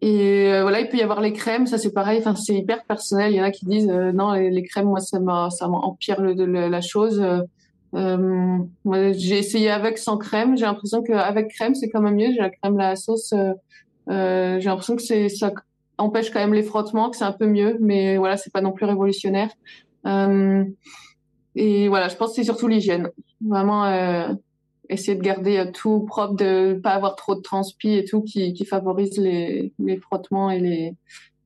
et voilà, il peut y avoir les crèmes, ça c'est pareil. Enfin, c'est hyper personnel. Il y en a qui disent non, les, crèmes, moi ça m'empire le, la chose. Euh, j'ai essayé avec sans crème. J'ai l'impression qu'avec crème, c'est quand même mieux. J'ai la crème la sauce. Euh, euh, j'ai l'impression que c'est ça empêche quand même les frottements, que c'est un peu mieux, mais voilà, c'est pas non plus révolutionnaire. Euh, et voilà, je pense que c'est surtout l'hygiène. Vraiment euh, essayer de garder tout propre, de pas avoir trop de transpi et tout qui, qui favorise les, les frottements et les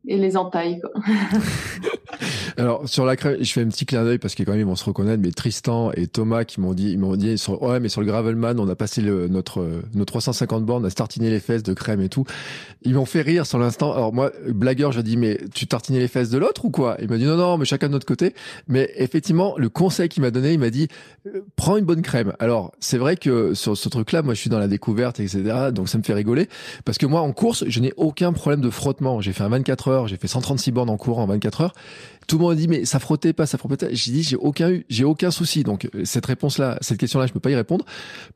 et les entailles. Quoi. (laughs) Alors sur la crème, je fais un petit clin d'œil parce qu'ils quand même ils vont se reconnaître. Mais Tristan et Thomas qui m'ont dit, ils m'ont dit, sur, ouais, mais sur le gravelman, on a passé le, notre nos 350 bornes, on a tartiné les fesses de crème et tout. Ils m'ont fait rire sur l'instant. Alors moi, blagueur, je dis, mais tu tartinais les fesses de l'autre ou quoi? Il m'a dit non, non, mais chacun de notre côté. Mais effectivement, le conseil qu'il m'a donné, il m'a dit, euh, prends une bonne crème. Alors c'est vrai que sur ce truc-là, moi, je suis dans la découverte, etc. Donc ça me fait rigoler parce que moi, en course, je n'ai aucun problème de frottement. J'ai fait un 24 heures, j'ai fait 136 bornes en cours en 24 heures. Tout le monde a dit mais ça frottait pas, ça frottait. pas. J'ai dit j'ai aucun j'ai aucun souci. Donc euh, cette réponse là, cette question là, je peux pas y répondre.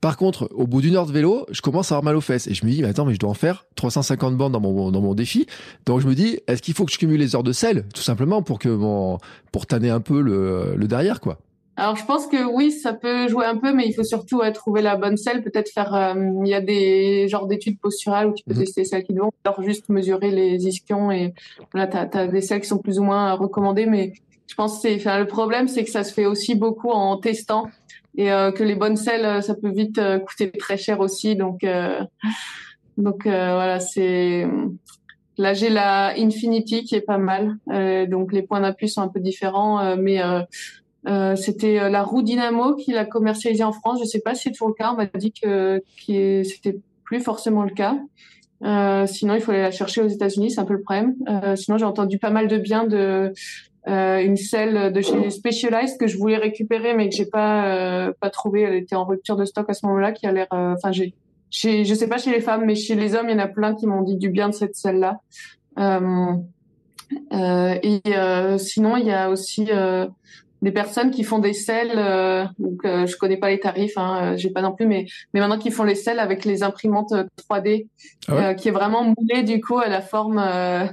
Par contre, au bout d'une heure de vélo, je commence à avoir mal aux fesses et je me dis mais attends mais je dois en faire 350 bandes dans mon dans mon défi. Donc je me dis est-ce qu'il faut que je cumule les heures de sel tout simplement pour que mon pour tanner un peu le, le derrière quoi? Alors je pense que oui, ça peut jouer un peu, mais il faut surtout trouver la bonne selle. Peut-être faire, euh, il y a des genres d'études posturales où tu peux mhm. tester celles qui vont, alors juste mesurer les ischions et voilà, t'as as des selles qui sont plus ou moins recommandées, mais je pense que c'est, enfin, le problème c'est que ça se fait aussi beaucoup en testant et euh, que les bonnes selles, ça peut vite euh, coûter très cher aussi. Donc donc voilà, c'est Là, j'ai la Infinity qui est pas mal. Euh, donc les points d'appui sont un peu différents, mais euh, c'était euh, la roue Dynamo qui l'a commercialisée en France. Je sais pas si c'est toujours le cas. On m'a dit que qui c'était plus forcément le cas. Euh, sinon, il faut aller la chercher aux États-Unis. C'est un peu le problème. Euh, sinon, j'ai entendu pas mal de bien de euh, une selle de chez Specialized que je voulais récupérer, mais que j'ai pas pas trouvé. Elle était en rupture de stock à ce moment-là. Qui a l'air. Enfin, j'ai, j'ai, je sais pas chez les femmes, mais chez les hommes, il y en a plein qui m'ont dit du bien de cette selle-là. et sinon, il y a aussi des personnes qui font des selles, euh, donc euh, je connais pas les tarifs, hein, euh, j'ai pas non plus, mais mais maintenant qui font les selles avec les imprimantes 3D, euh, ah qui est vraiment moulé du coup à la forme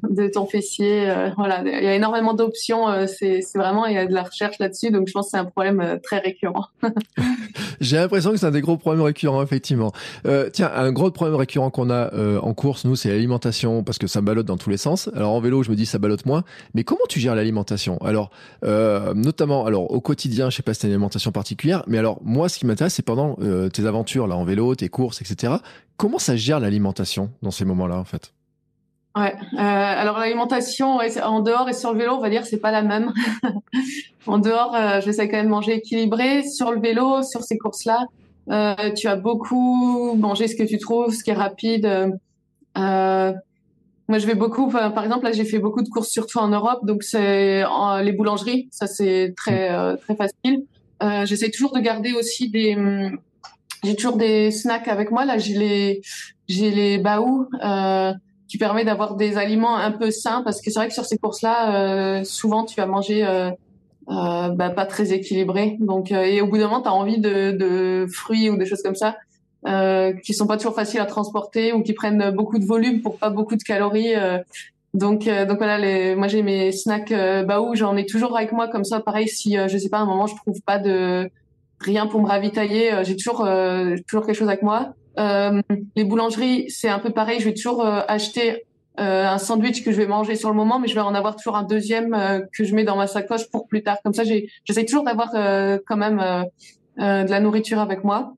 de ton fessier. voilà, il y a énormément d'options. c'est c'est vraiment il y a de la recherche là-dessus, donc je pense que c'est un problème très récurrent. (laughs) j'ai l'impression que c'est un des gros problèmes récurrents effectivement. tiens, un gros problème récurrent qu'on a en course, nous, c'est l'alimentation parce que ça ballotte dans tous les sens. Alors en vélo, je me dis ça ballotte moins, mais comment tu gères l'alimentation? Alors notamment alors au quotidien, je sais pas si tu as une alimentation particulière, mais alors moi, ce qui m'intéresse, c'est pendant euh, tes aventures là en vélo, tes courses, etc. Comment ça gère l'alimentation dans ces moments-là, en fait? Ouais. Euh, alors l'alimentation en dehors et sur le vélo, on va dire c'est pas la même. (laughs) en dehors, euh, j'essaie quand même manger équilibré. Sur le vélo, sur ces courses-là, euh, tu as beaucoup mangé ce que tu trouves, ce qui est rapide. Moi, je vais beaucoup. Par exemple, là, j'ai fait beaucoup de courses surtout en Europe, donc c'est les boulangeries. Ça, c'est très mm. euh, très facile. Euh, J'essaie toujours de garder aussi des. Hum, j'ai toujours des snacks avec moi. Là, j'ai les j'ai les baous euh, qui permet d'avoir des aliments un peu sains parce que c'est vrai que sur ces courses-là, euh, souvent, tu vas manger. Euh, euh, bah, pas très équilibré donc et au bout d'un moment tu as envie de, de fruits ou des choses comme ça euh, qui sont pas toujours faciles à transporter ou qui prennent beaucoup de volume pour pas beaucoup de calories. Euh. donc, euh, donc voilà, les, moi j'ai mes snacks euh, Baou, j'en ai toujours avec moi comme ça. Pareil, si je sais pas, à un moment je trouve pas de rien pour me ravitailler, j'ai toujours toujours quelque chose avec moi. les boulangeries, c'est un peu pareil. Je vais toujours acheter un sandwich que je vais manger sur le moment, mais je vais en avoir toujours un deuxième que je mets dans ma sacoche pour plus tard. Comme ça, j'essaie toujours d'avoir quand même de la nourriture avec moi.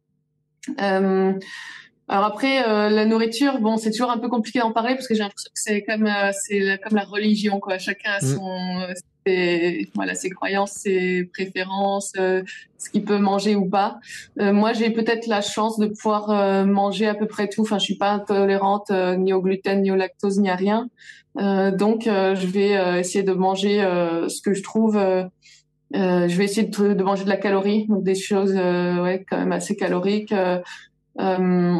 Euh, alors après, euh, la nourriture, bon, c'est toujours un peu compliqué d'en parler parce que j'ai l'impression que c'est comme euh, c'est comme la religion, quoi. Chacun a mm. son, ses, voilà, ses croyances, ses préférences, ce qu'il peut manger ou pas. moi, j'ai peut-être la chance de pouvoir manger à peu près tout. Enfin, je suis pas intolérante ni au gluten, ni au lactose, ni à rien. donc, je vais essayer de manger ce que je trouve euh, je vais essayer de, de, manger de la calorie, donc des choses euh, ouais, quand même assez caloriques. Euh, euh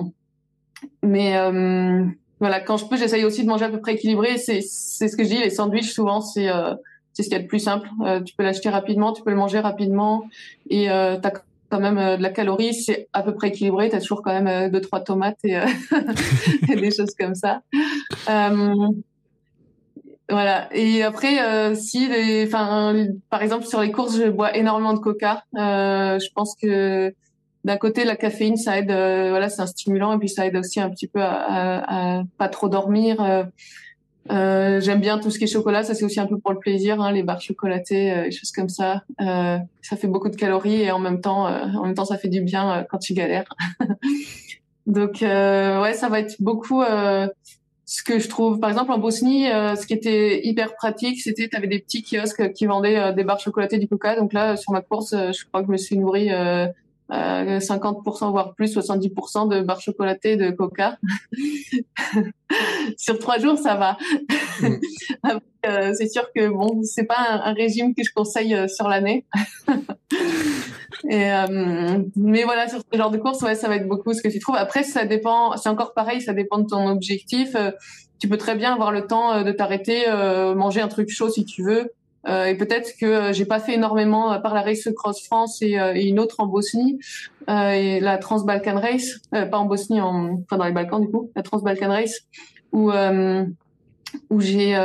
mais euh, voilà, quand je peux, j'essaye aussi de manger à peu près équilibré. C'est ce que je dis, les sandwichs, souvent, c'est c'est ce qu'il y a de plus simple. tu peux l'acheter rapidement, tu peux le manger rapidement, et euh, tu as quand même de la calorie, c'est à peu près équilibré. Tu as toujours quand même deux, trois tomates et, (laughs) et des choses comme ça. Voilà. Et après, euh, si, enfin, par exemple sur les courses, je bois énormément de Coca. Euh, je pense que d'un côté, la caféine, ça aide. Euh, voilà, c'est un stimulant et puis ça aide aussi un petit peu à, à, pas trop dormir. Euh, euh, J'aime bien tout ce qui est chocolat. Ça, c'est aussi un peu pour le plaisir, hein, les barres chocolatées, les choses comme ça. ça fait beaucoup de calories et en même temps, en même temps, ça fait du bien quand tu galères. (laughs) Donc, ouais, ça va être beaucoup ce que je trouve, par exemple en Bosnie, euh, ce qui était hyper pratique, c'était tu avais des petits kiosques qui vendaient euh, des barres chocolatées du Coca. Donc là, sur ma course, euh, je crois que je me suis nourrie 50% voire plus, 70% de barres chocolatées de Coca. (laughs) sur trois jours, ça va. (laughs) Mm. c'est sûr que bon, c'est pas un, un, régime que je conseille sur l'année. (laughs) Et, euh, mais voilà, sur ce genre de course, ouais, ça va être beaucoup ce que tu trouves. Après, ça dépend, c'est encore pareil, ça dépend de ton objectif. Euh, tu peux très bien avoir le temps euh, de t'arrêter, manger un truc chaud si tu veux. Et peut-être que j'ai pas fait énormément, à part la Race Cross France et, et une autre en Bosnie, et la Trans-Balkan Race, pas en Bosnie, en, enfin dans les Balkans du coup, la Trans-Balkan Race, où, où j'ai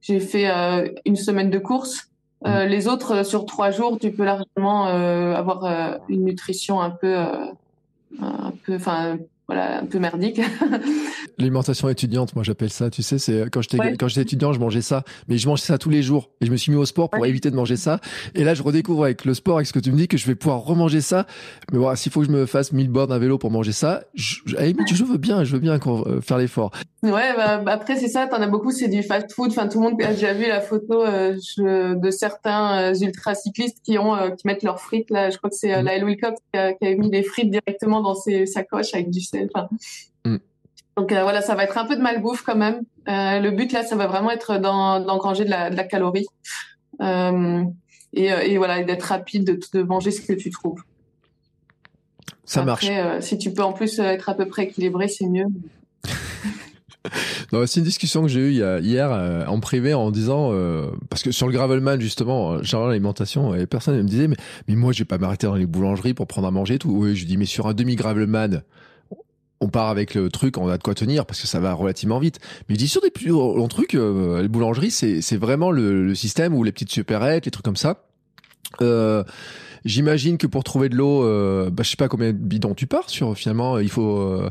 j'ai fait une semaine de course. Euh, les autres, euh, sur trois jours, tu peux largement euh, avoir euh, une nutrition un peu, euh, un peu, enfin, voilà, un peu merdique. (laughs) L'alimentation étudiante, moi j'appelle ça, tu sais, c'est quand j'étais Ouais. quand j'étais étudiant, je mangeais ça, mais je mangeais ça tous les jours et je me suis mis au sport pour Ouais. éviter de manger ça. Et là, je redécouvre avec le sport, avec ce que tu me dis, que je vais pouvoir remanger ça. Mais voilà, s'il faut que je me fasse 1000 bornes à vélo pour manger ça, je, je, à la limite, je veux bien, je veux bien euh, faire l'effort. Ouais, bah, bah, après c'est ça, t'en as beaucoup, c'est du fast food. Enfin, tout le monde a déjà vu la photo euh, je- de certains euh, ultra cyclistes qui ont euh, qui mettent leurs frites là. Je crois que c'est euh, Mm. Lyle Wilcox qui a, qui a mis les frites directement dans ses sacoches avec du sel. Enfin, Mm. Donc euh, voilà, ça va être un peu de malbouffe quand même. Euh, le but là, ça va vraiment être d'en- d'engranger de la, de la calorie Euh, et, et voilà, d'être rapide, de, de manger ce que tu trouves. Ça marche. Après, si tu peux en plus être à peu près équilibré, c'est mieux. (laughs) C'est une discussion que j'ai eue hier euh, en privé en disant euh, parce que sur le gravelman justement, genre l'alimentation, et personne me disait mais mais moi je vais pas m'arrêter dans les boulangeries pour prendre à manger et tout. Oui, je dis mais sur un demi gravelman, on part avec le truc, on a de quoi tenir parce que ça va relativement vite. Mais je dis sur des plus longs trucs, euh, les boulangeries c'est vraiment le, système ou les petites supérettes, les trucs comme ça. Euh, J'imagine que pour trouver de l'eau, euh, bah, je sais pas combien de bidons tu pars sur. Finalement, il faut euh,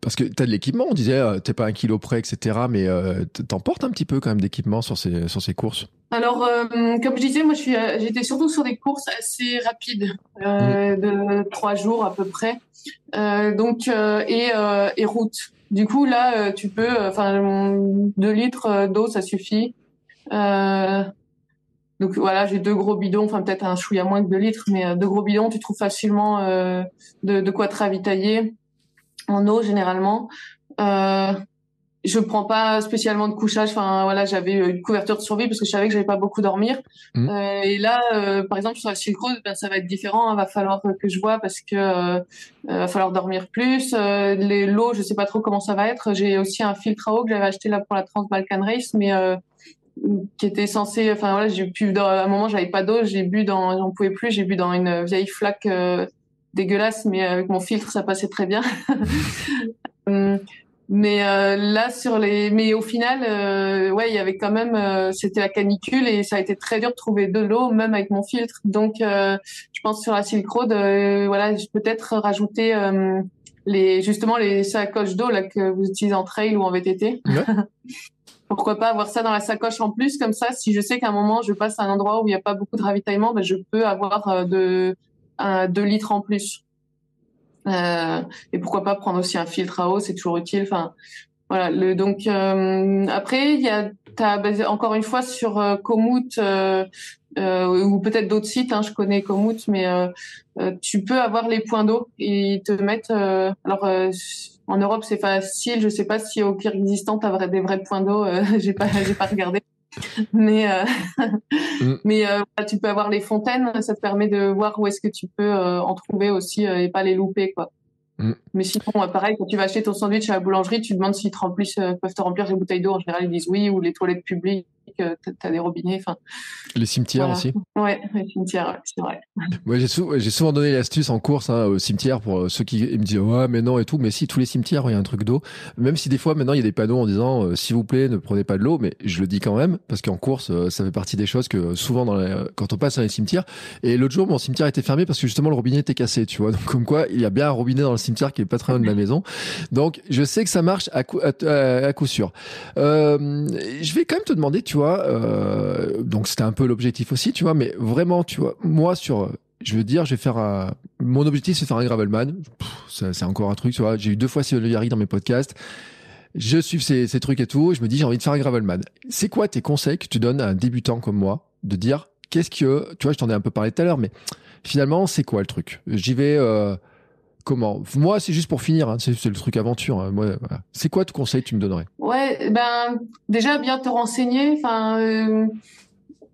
parce que t'as de l'équipement. On disait euh, t'es pas un kilo près, etc. Mais euh, t'emportes un petit peu quand même d'équipement sur ces sur ces courses. Alors, euh, comme je disais, moi, euh, j'étais surtout sur des courses assez rapides, euh, de trois jours à peu près, donc et, route. Du coup, là, tu peux, enfin, deux litres d'eau, ça suffit. Donc voilà, j'ai deux gros bidons, enfin peut-être un chouïa moins que deux litres, mais deux gros bidons, tu trouves facilement de, de quoi te ravitailler en eau généralement. Euh, je prends pas spécialement de couchage. Enfin voilà, j'avais une couverture de survie parce que je savais que j'allais pas beaucoup dormir. Mhm. Euh, et là, euh, par exemple sur la Silk Road, ben, ça va être différent. Il va falloir que je vois parce que euh, euh, va falloir dormir plus. Euh, les l'eau, je sais pas trop comment ça va être. J'ai aussi un filtre à eau que j'avais acheté là pour la Trans Balkan Race, mais euh, qui était censé. Enfin voilà, j'ai pu. Dans, à un moment, j'avais pas d'eau. J'ai bu dans. J'en pouvais plus. J'ai bu dans une vieille flaque. euh, dégueulasse, mais avec mon filtre, ça passait très bien. (laughs) Mais euh, là sur les mais au final euh, ouais il y avait quand même euh, c'était la canicule et ça a été très dur de trouver de l'eau même avec mon filtre. Donc euh, je pense sur la Silk Road euh, voilà peut-être rajouter euh, les justement les sacoches d'eau là que vous utilisez en trail ou en VTT Ouais. (laughs) pourquoi pas avoir ça dans la sacoche en plus comme ça si je sais qu'à un moment je passe à un endroit où il n'y a pas beaucoup de ravitaillement ben, je peux avoir de litres en plus et pourquoi pas prendre aussi un filtre à eau, c'est toujours utile. Enfin, voilà. Le, donc euh, après, il y a t'as encore une fois sur euh, Komoot euh, euh, ou peut-être d'autres sites. Hein, je connais Komoot, mais euh, euh, tu peux avoir les points d'eau ils te mettent. euh, alors euh, en Europe, c'est facile. Je sais pas si au Kyrgyzstan t'as des vrais points d'eau. Euh, (laughs) j'ai pas, j'ai pas regardé. Mais euh, Mm. (laughs) mais euh, tu peux avoir les fontaines. Ça te permet de voir où est-ce que tu peux euh, en trouver aussi et pas les louper quoi. Mm. Mais sinon, euh, pareil, quand tu vas acheter ton sandwich à la boulangerie, tu demandes s'ils te remplissent, euh, peuvent te remplir les bouteilles d'eau. En général, ils disent oui, ou les toilettes publiques, euh, t'as- des robinets. Enfin, Les cimetières Voilà. aussi. ouais, les cimetières, c'est vrai. (laughs) Moi, j'ai sou- j'ai souvent donné l'astuce en course hein, au cimetière pour ceux qui me disent ouais mais non et tout. Mais si tous les cimetières il y a un truc d'eau, même si des fois maintenant il y a des panneaux en disant euh, s'il vous plaît ne prenez pas de l'eau, mais je le dis quand même parce qu'en course euh, ça fait partie des choses que souvent dans les- quand on passe dans les cimetières. Et l'autre jour mon cimetière était fermé parce que justement le robinet était cassé, tu vois. Donc comme quoi il y a bien un robinet dans le cimetière qui est pas très loin de la maison. Donc je sais que ça marche à coup, à, à- coup sûr. Euh, je vais quand même te demander, tu vois. euh, donc c'était un peu l'objectif aussi, tu vois. Mais vraiment, tu vois, moi sur je veux dire, je vais faire un... Mon objectif, c'est de faire un gravelman. C'est encore un truc, tu vois. J'ai eu deux fois Cyril Viary dans mes podcasts. Je suis ces, ces trucs et tout. et je me dis, j'ai envie de faire un gravelman. C'est quoi tes conseils que tu donnes à un débutant comme moi de dire, qu'est-ce que, tu vois, je t'en ai un peu parlé tout à l'heure, mais finalement, c'est quoi le truc? J'y vais euh, comment? Moi, c'est juste pour finir. Hein, c'est le truc aventure. hein. Moi. C'est quoi ton conseil que tu me donnerais? Ouais, ben déjà bien te renseigner. Enfin, euh,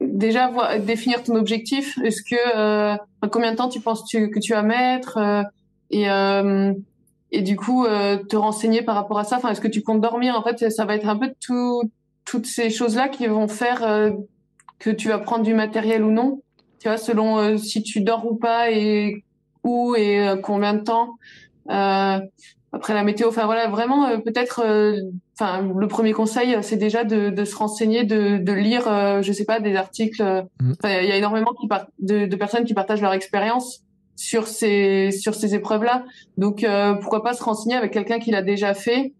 déjà définir ton objectif. Est-ce que euh, combien de temps tu penses tu, que tu vas mettre euh, et et du coup te renseigner par rapport à ça? Enfin, est-ce que tu comptes dormir? En fait, ça va être un peu tout, toutes ces choses-là qui vont faire que tu vas prendre du matériel ou non. Tu vois, selon si tu dors ou pas et où et euh, combien de temps. Euh, après la météo, enfin voilà, vraiment euh, peut-être euh, enfin, le premier conseil, c'est déjà de, de, se renseigner, de, de lire, euh, je sais pas, des articles. Mm. Il y a énormément qui de, de, personnes qui partagent leur expérience sur ces sur ces épreuves-là. Donc euh, pourquoi pas se renseigner avec quelqu'un qui l'a déjà fait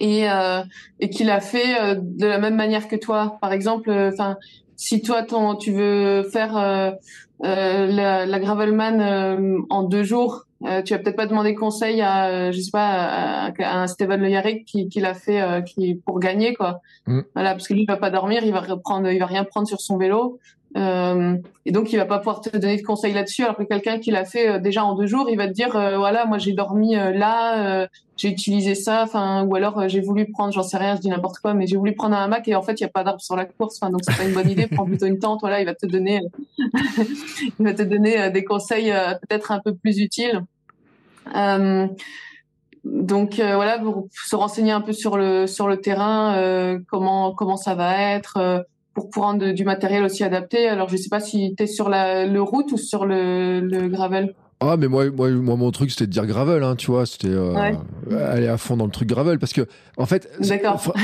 et euh, et qui l'a fait euh, de la même manière que toi. Par exemple, enfin si toi ton tu veux faire la, la Gravelman en deux jours, tu vas peut-être pas demander conseil à je sais pas à, à un Steven Le Yarrick qui, qui l'a fait qui pour gagner quoi. Mm. Voilà parce que lui il va pas dormir, il va reprendre il va rien prendre sur son vélo. Euh, et donc, il va pas pouvoir te donner de conseils là-dessus, alors que quelqu'un qui l'a fait euh, déjà en deux jours, il va te dire, euh, voilà, moi j'ai dormi là, j'ai utilisé ça, enfin, ou alors j'ai voulu prendre, j'en sais rien, je dis n'importe quoi, mais j'ai voulu prendre un hamac et en fait, il y a pas d'arbre sur la course, enfin, donc c'est pas une bonne idée. Prends plutôt une tente, voilà, il va te donner, (laughs) il va te donner des conseils peut-être un peu plus utiles. donc voilà, pour se renseigner un peu sur le sur le terrain, comment comment ça va être pour prendre du matériel aussi adapté. Alors, je sais pas si tu es sur la le route ou sur le, le gravel. Ah mais moi, moi, moi mon truc c'était de dire gravel, hein, tu vois, c'était euh, aller à fond dans le truc gravel parce que en fait,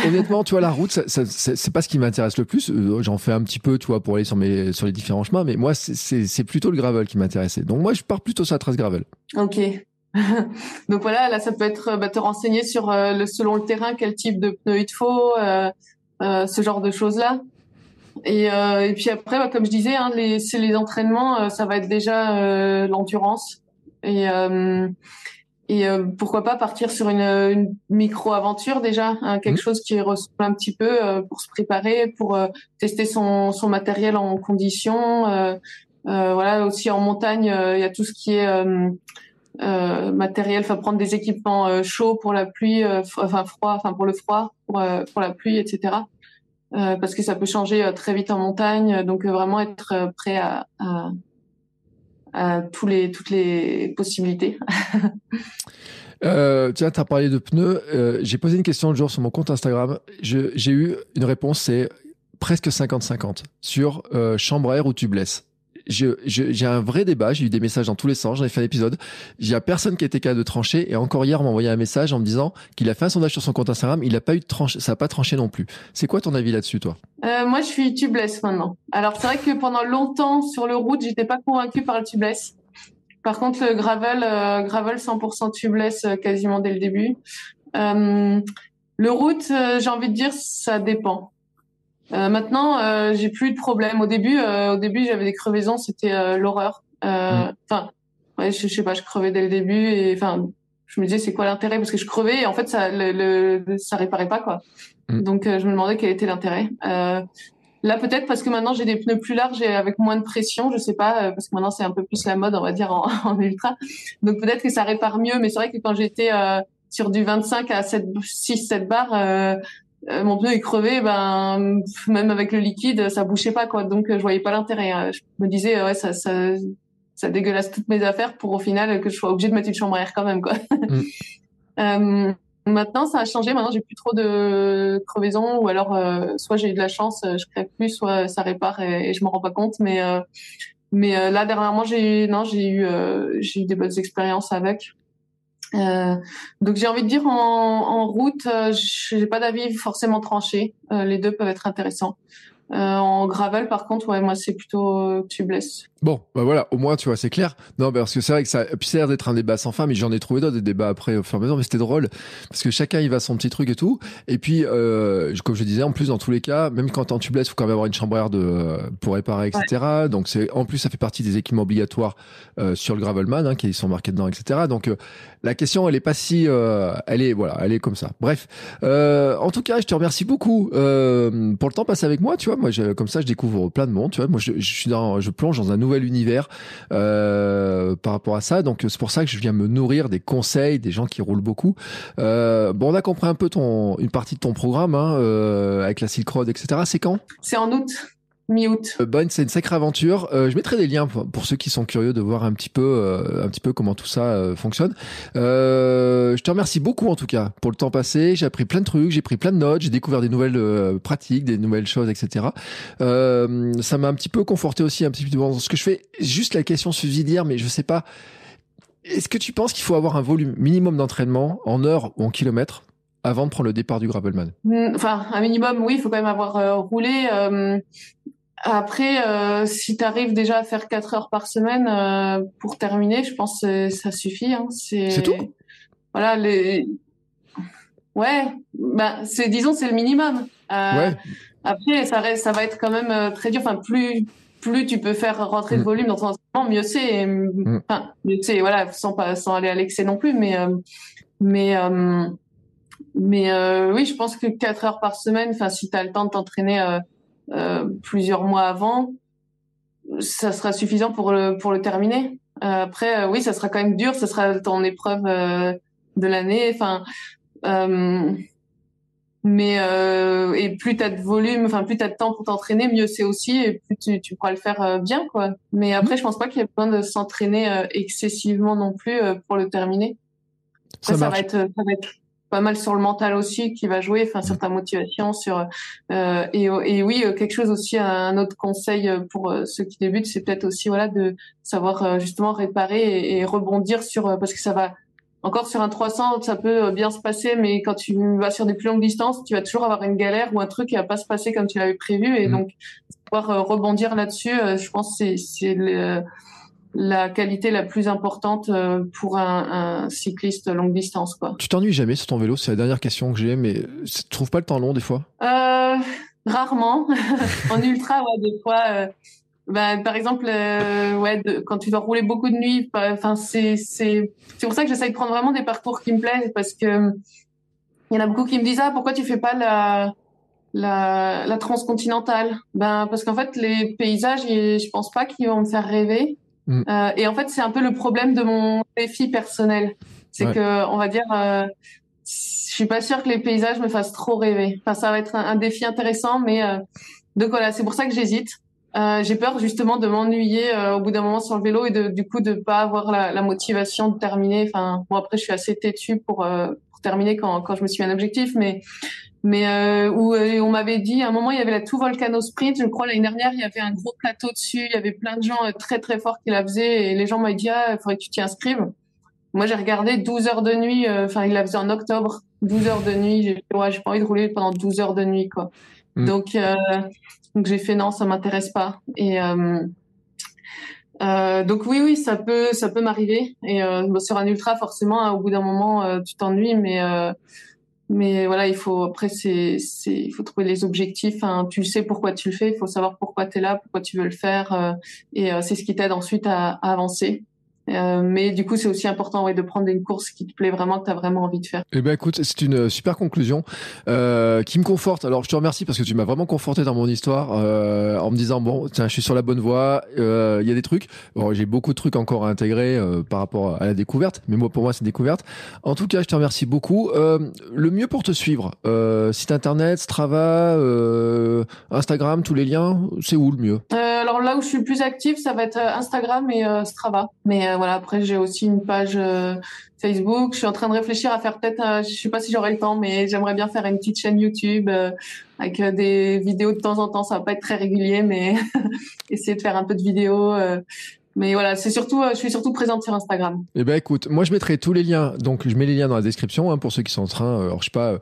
honnêtement, tu vois, la route, c'est pas ce qui m'intéresse le plus. Euh, j'en fais un petit peu, tu vois, pour aller sur mes sur les différents chemins, mais moi c'est plutôt le gravel qui m'intéressait. Donc moi je pars plutôt sur la trace gravel. Ok. (laughs) Donc voilà, là ça peut être bah, te renseigner sur euh, le selon le terrain quel type de pneus il te faut, ce genre de choses là. Et, euh, et puis après, bah, comme je disais, hein, les, c'est les entraînements, euh, ça va être déjà euh, l'endurance. Et, euh, et pourquoi pas partir sur une, une micro-aventure déjà, hein, quelque mmh. chose qui ressemble un petit peu pour se préparer, pour tester son, son matériel en conditions. voilà, aussi en montagne, il y a tout ce qui est euh, matériel, enfin prendre des équipements chauds pour la pluie, enfin froid, enfin pour le froid, pour, pour la pluie, etc. Euh, parce que ça peut changer euh, très vite en montagne. Donc euh, vraiment être prêt à, toutes les possibilités. (laughs) Tiens, tu as parlé de pneus. J'ai posé une question le jour sur mon compte Instagram. J'ai eu une réponse, c'est presque 50-50 sur chambre à air ou tubeless j'ai un vrai débat. J'ai eu des messages dans tous les sens. J'en ai fait un épisode. Il y a personne qui était capable de trancher. Et encore hier, on m'a envoyé un message en me disant qu'il a fait un sondage sur son compte Instagram. Il n'a pas eu de tranche. Ça n'a pas tranché non plus. C'est quoi ton avis là-dessus, toi? Euh, Moi, je suis tubeless maintenant. Alors, c'est vrai que pendant longtemps sur le route, j'étais pas convaincue par le tubeless. Par contre, le gravel, euh, gravel 100% tubeless euh, quasiment dès le début. Le route, j'ai envie de dire, ça dépend. Euh, maintenant, euh, j'ai plus de problème. Au début, euh, au début, j'avais des crevaisons, c'était euh, l'horreur. Mm. Enfin, ouais, je, je, sais pas, je crevais dès le début et enfin, je me disais c'est quoi l'intérêt? Parce que je crevais et en fait ça, le, le ça réparait pas quoi. Mm. Donc je me demandais quel était l'intérêt. Là, peut-être parce que maintenant j'ai des pneus plus larges et avec moins de pression, je sais pas, parce que maintenant c'est un peu plus la mode, on va dire en, (laughs) en ultra. Donc peut-être que ça répare mieux, mais c'est vrai que quand j'étais euh, sur du 25 à 7, 6, 7 bars, euh, euh, mon pneu est crevé, ben même avec le liquide, ça bouchait pas quoi. Donc je voyais pas l'intérêt. Hein. Je me disais ouais ça, ça ça dégueulasse toutes mes affaires pour au final que je sois obligée de mettre une chambre à air quand même quoi. (laughs) Mm. euh, maintenant ça a changé. Maintenant j'ai plus trop de crevaisons ou alors euh, soit j'ai eu de la chance, je crève plus, soit ça répare et, je m'en rends pas compte. Mais euh, mais là dernièrement j'ai eu non j'ai eu j'ai eu des bonnes expériences avec. Euh, donc j'ai envie de dire en, en route, euh, j'ai pas d'avis forcément tranché. Euh, les deux peuvent être intéressants. Euh, en gravel, par contre, ouais, moi, c'est plutôt euh, tubeless. Bon, bah voilà, au moins, tu vois, c'est clair. Non, parce que c'est vrai que ça, puis ça a l'air d'être un débat sans fin, mais j'en ai trouvé d'autres, des débats après au fur et à mesure, mais c'était drôle, parce que chacun, il va son petit truc et tout. Et puis, euh, comme je disais, en plus, dans tous les cas, même quand en tubeless, faut quand même avoir une chambre à air de, pour réparer, etc. Donc, c'est, en plus, ça fait partie des équipements obligatoires, euh, sur le Gravelman, hein, qui sont marqués dedans, etc. Donc, euh, la question, elle est pas si, euh, elle est, voilà, elle est comme ça. Bref. en tout cas, je te remercie beaucoup, pour le temps passé avec moi, tu vois moi, je, comme ça, je découvre plein de monde. Tu vois, moi, je, je, suis dans, je plonge dans un nouvel univers euh, par rapport à ça. Donc, c'est pour ça que je viens me nourrir des conseils des gens qui roulent beaucoup. Euh, bon, on a compris un peu une partie de ton programme hein, euh, avec la Silk Road, etc. C'est quand? C'est en août mi-août. Euh, bonne, c'est une sacrée aventure. Euh, je mettrai des liens pour, ceux qui sont curieux de voir un petit peu, euh, un petit peu comment tout ça fonctionne. je te remercie beaucoup en tout cas pour le temps passé. J'ai appris plein de trucs, j'ai pris plein de notes, j'ai découvert des nouvelles pratiques, des nouvelles choses, etc. ça m'a un petit peu conforté aussi un petit peu dans ce que je fais. Juste la question subsidiaire, mais je sais pas. Est-ce que tu penses qu'il faut avoir un volume minimum d'entraînement en heures ou en kilomètres avant de prendre le départ du Gravelman mm, Enfin, un minimum, oui, il faut quand même avoir roulé. Après, si tu arrives déjà à faire 4 heures par semaine pour terminer, je pense que ça suffit. Hein. C'est tout? Voilà, les... Ouais, bah, c'est, disons, c'est le minimum. ouais. Après, ça, reste, ça va être quand même très dur. Enfin, plus plus tu peux faire rentrer de mm. volume dans ton entraînement, mieux c'est. Mm. Enfin, mieux c'est, voilà, sans pas, sans aller à l'excès non plus, mais, euh, mais, euh, mais euh, oui, je pense que quatre heures par semaine, enfin, si tu as le temps de t'entraîner plusieurs mois avant, ça sera suffisant pour le, pour le terminer. après, oui, ça sera quand même dur, ça sera ton épreuve de l'année. Enfin, mais euh, et plus tu as de volume, enfin plus tu as de temps pour t'entraîner, mieux c'est aussi et plus tu, tu pourras le faire euh, bien quoi. Mais après je pense pas qu'il y ait besoin de s'entraîner euh, excessivement non plus euh, pour le terminer. ça, ça va être ça va être pas mal sur le mental aussi qui va jouer, enfin sur ta motivation, sur et, et oui quelque chose aussi un autre conseil pour ceux qui débutent, c'est peut-être aussi voilà de savoir justement réparer et, et rebondir sur parce que ça va encore sur un 300, ça peut euh, bien se passer, mais quand tu vas sur des plus longues distances, tu vas toujours avoir une galère ou un truc qui va pas se passer comme tu l'avais prévu. Et mmh. donc, pouvoir euh, rebondir là-dessus, euh, je pense que c'est la qualité la plus importante pour un, un cycliste longue distance. Quoi. Tu t'ennuies jamais sur ton vélo? C'est la dernière question que j'ai, mais tu trouves pas le temps long des fois? Euh, Rarement. (laughs) en ultra, ouais, des fois bah, par exemple, euh, ouais, quand tu dois rouler beaucoup de nuit, enfin c'est c'est c'est pour ça que j'essaye de prendre vraiment des parcours qui me plaisent parce que il y en a beaucoup qui me disent ah pourquoi tu fais pas la la, la transcontinentale Ben parce qu'en fait les paysages, je pense pas qu'ils vont me faire rêver. Mm. Euh, et en fait c'est un peu le problème de mon défi personnel, c'est que on va dire euh, je suis pas sûre que les paysages me fassent trop rêver. Enfin ça va être un, un défi intéressant, mais euh, donc voilà c'est pour ça que j'hésite. Euh, j'ai peur justement de m'ennuyer euh, au bout d'un moment sur le vélo et de, du coup de pas avoir la, la motivation de terminer. Enfin, bon après je suis assez têtue pour, euh, pour terminer quand, quand je me suis mis un objectif, mais mais euh, où on m'avait dit à un moment il y avait la tout volcano sprint. Je crois l'année dernière il y avait un gros plateau dessus, il y avait plein de gens très très forts qui la faisaient et les gens m'avaient dit ah il faudrait que tu t'y inscrives. Moi j'ai regardé 12 heures de nuit. Enfin il la faisait en octobre, 12 heures de nuit. J'ai ouais, j'ai pas envie de rouler pendant 12 heures de nuit quoi. Mm. Donc donc j'ai fait non, ça m'intéresse pas. Et euh, euh, donc oui, oui, ça peut, ça peut m'arriver. Et euh, sur un ultra, forcément, hein, au bout d'un moment, euh, tu t'ennuies, mais euh, mais voilà, il faut après, c'est, il faut trouver les objectifs. Hein. Tu sais pourquoi tu le fais, il faut savoir pourquoi tu es là, pourquoi tu veux le faire, et c'est ce qui t'aide ensuite à avancer. Euh, mais du coup, c'est aussi important ouais, de prendre une course qui te plaît vraiment, que tu as vraiment envie de faire. Eh ben écoute, c'est une super conclusion euh, qui me conforte. Alors, je te remercie parce que tu m'as vraiment conforté dans mon histoire euh, en me disant bon, tiens, je suis sur la bonne voie. Euh, il y a des trucs. Bon, j'ai beaucoup de trucs encore à intégrer euh, par rapport à la découverte, mais moi, pour moi, c'est découverte. En tout cas, je te remercie beaucoup. le mieux pour te suivre, site internet, Strava, Instagram, tous les liens, c'est où le mieux? Alors là où je suis le plus active, ça va être Instagram et Strava. Mais voilà, après j'ai aussi une page euh, Facebook. Je suis en train de réfléchir à faire peut-être, euh, je sais pas si j'aurai le temps, mais j'aimerais bien faire une petite chaîne YouTube euh, avec des vidéos de temps en temps. Ça va pas être très régulier, mais (laughs) essayer de faire un peu de vidéos. mais voilà, c'est surtout, je suis surtout présente sur Instagram. Eh ben écoute, moi je mettrai tous les liens. Donc je mets les liens dans la description hein, pour ceux qui sont en train. alors je sais pas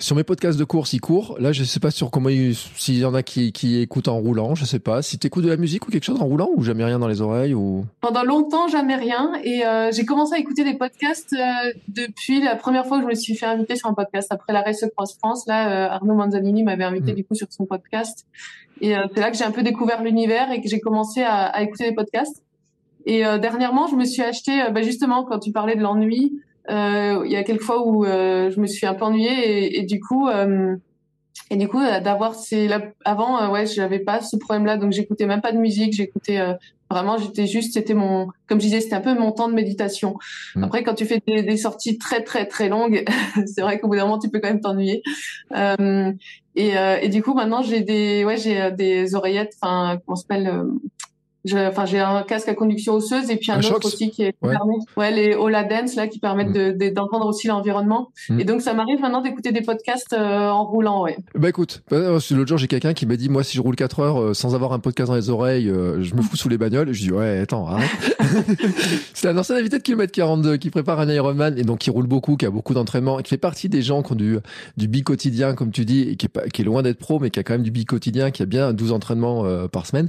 sur mes podcasts de course, ils courent. Là, je sais pas sur comment s'il y en a qui, qui écoutent en roulant, je sais pas. Si tu écoutes de la musique ou quelque chose en roulant ou jamais rien dans les oreilles ou? Pendant longtemps, jamais rien et euh, j'ai commencé à écouter des podcasts euh, depuis la première fois que je me suis fait inviter sur un podcast après la Race Cross France. Là, euh, Arnaud Manzanini m'avait invité hmm. du coup sur son podcast et c'est là que j'ai un peu découvert l'univers et que j'ai commencé à, à, écouter des podcasts. Et dernièrement, je me suis acheté, bah, justement, quand tu parlais de l'ennui, euh, il y a quelques fois où euh, je me suis un peu ennuyée et, et du coup euh, et du coup d'avoir ces avant ouais j'avais pas ce problème là donc j'écoutais même pas de musique. J'écoutais vraiment j'étais juste c'était mon comme je disais c'était un peu mon temps de méditation. Mmh. après quand tu fais des, des, sorties très très très longues (laughs) c'est vrai qu'au bout d'un moment tu peux quand même t'ennuyer. Euh, et, et, du coup maintenant j'ai des ouais j'ai des oreillettes enfin comment s'appelle Enfin, j'ai un casque à conduction osseuse et puis un, Un autre Shox aussi qui est Ouais. permet, ouais, les là qui permettent Mm. de- d'entendre aussi l'environnement. Mm. Et donc ça m'arrive maintenant d'écouter des podcasts euh, en roulant, ouais. Bah écoute, euh, l'autre jour j'ai quelqu'un qui m'a dit moi si je roule 4 heures euh, sans avoir un podcast dans les oreilles, euh, je me fous sous les bagnoles. Je dis ouais attends arrête. (laughs) c'est un ancien invité de kilomètre 42 qui prépare un Ironman et donc qui roule beaucoup, qui a beaucoup d'entraînement, et qui fait partie des gens qui ont du du bi quotidien comme tu dis et qui est, pas, qui est loin d'être pro mais qui a quand même du bi quotidien, qui a bien 12 entraînements euh, par semaine.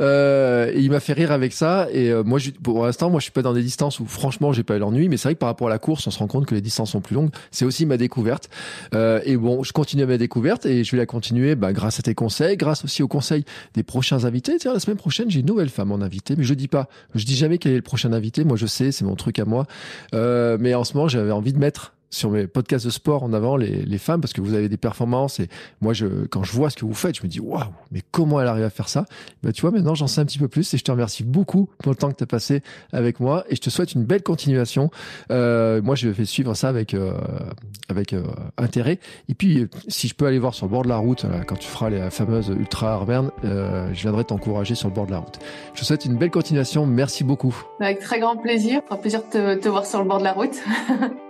Euh, et il m'a fait rire avec ça et euh, moi je, pour l'instant moi je suis pas dans des distances où franchement j'ai pas eu l'ennui mais c'est vrai que par rapport à la course on se rend compte que les distances sont plus longues. C'est aussi ma découverte. Euh, et bon, je continue ma découverte et je vais la continuer bah, grâce à tes conseils, grâce aussi aux conseils des prochains invités. Tiens, la semaine prochaine, j'ai une nouvelle femme en invité, mais je dis pas, je dis jamais quel est le prochain invité. Moi, je sais, c'est mon truc à moi. Euh, mais en ce moment, j'avais envie de mettre sur mes podcasts de sport en avant les, les femmes parce que vous avez des performances et moi je quand je vois ce que vous faites je me dis waouh mais comment elle arrive à faire ça? Bah tu vois maintenant j'en sais un petit peu plus et je te remercie beaucoup pour le temps que tu as passé avec moi et je te souhaite une belle continuation euh, moi je vais suivre ça avec euh, avec euh, intérêt et puis, si je peux aller voir sur le bord de la route, là, quand tu feras les fameuses Ultra Arverne, euh, je viendrai t'encourager sur le bord de la route. Je te souhaite une belle continuation. Merci beaucoup. Avec très grand plaisir. Un plaisir de te, te voir sur le bord de la route. (laughs)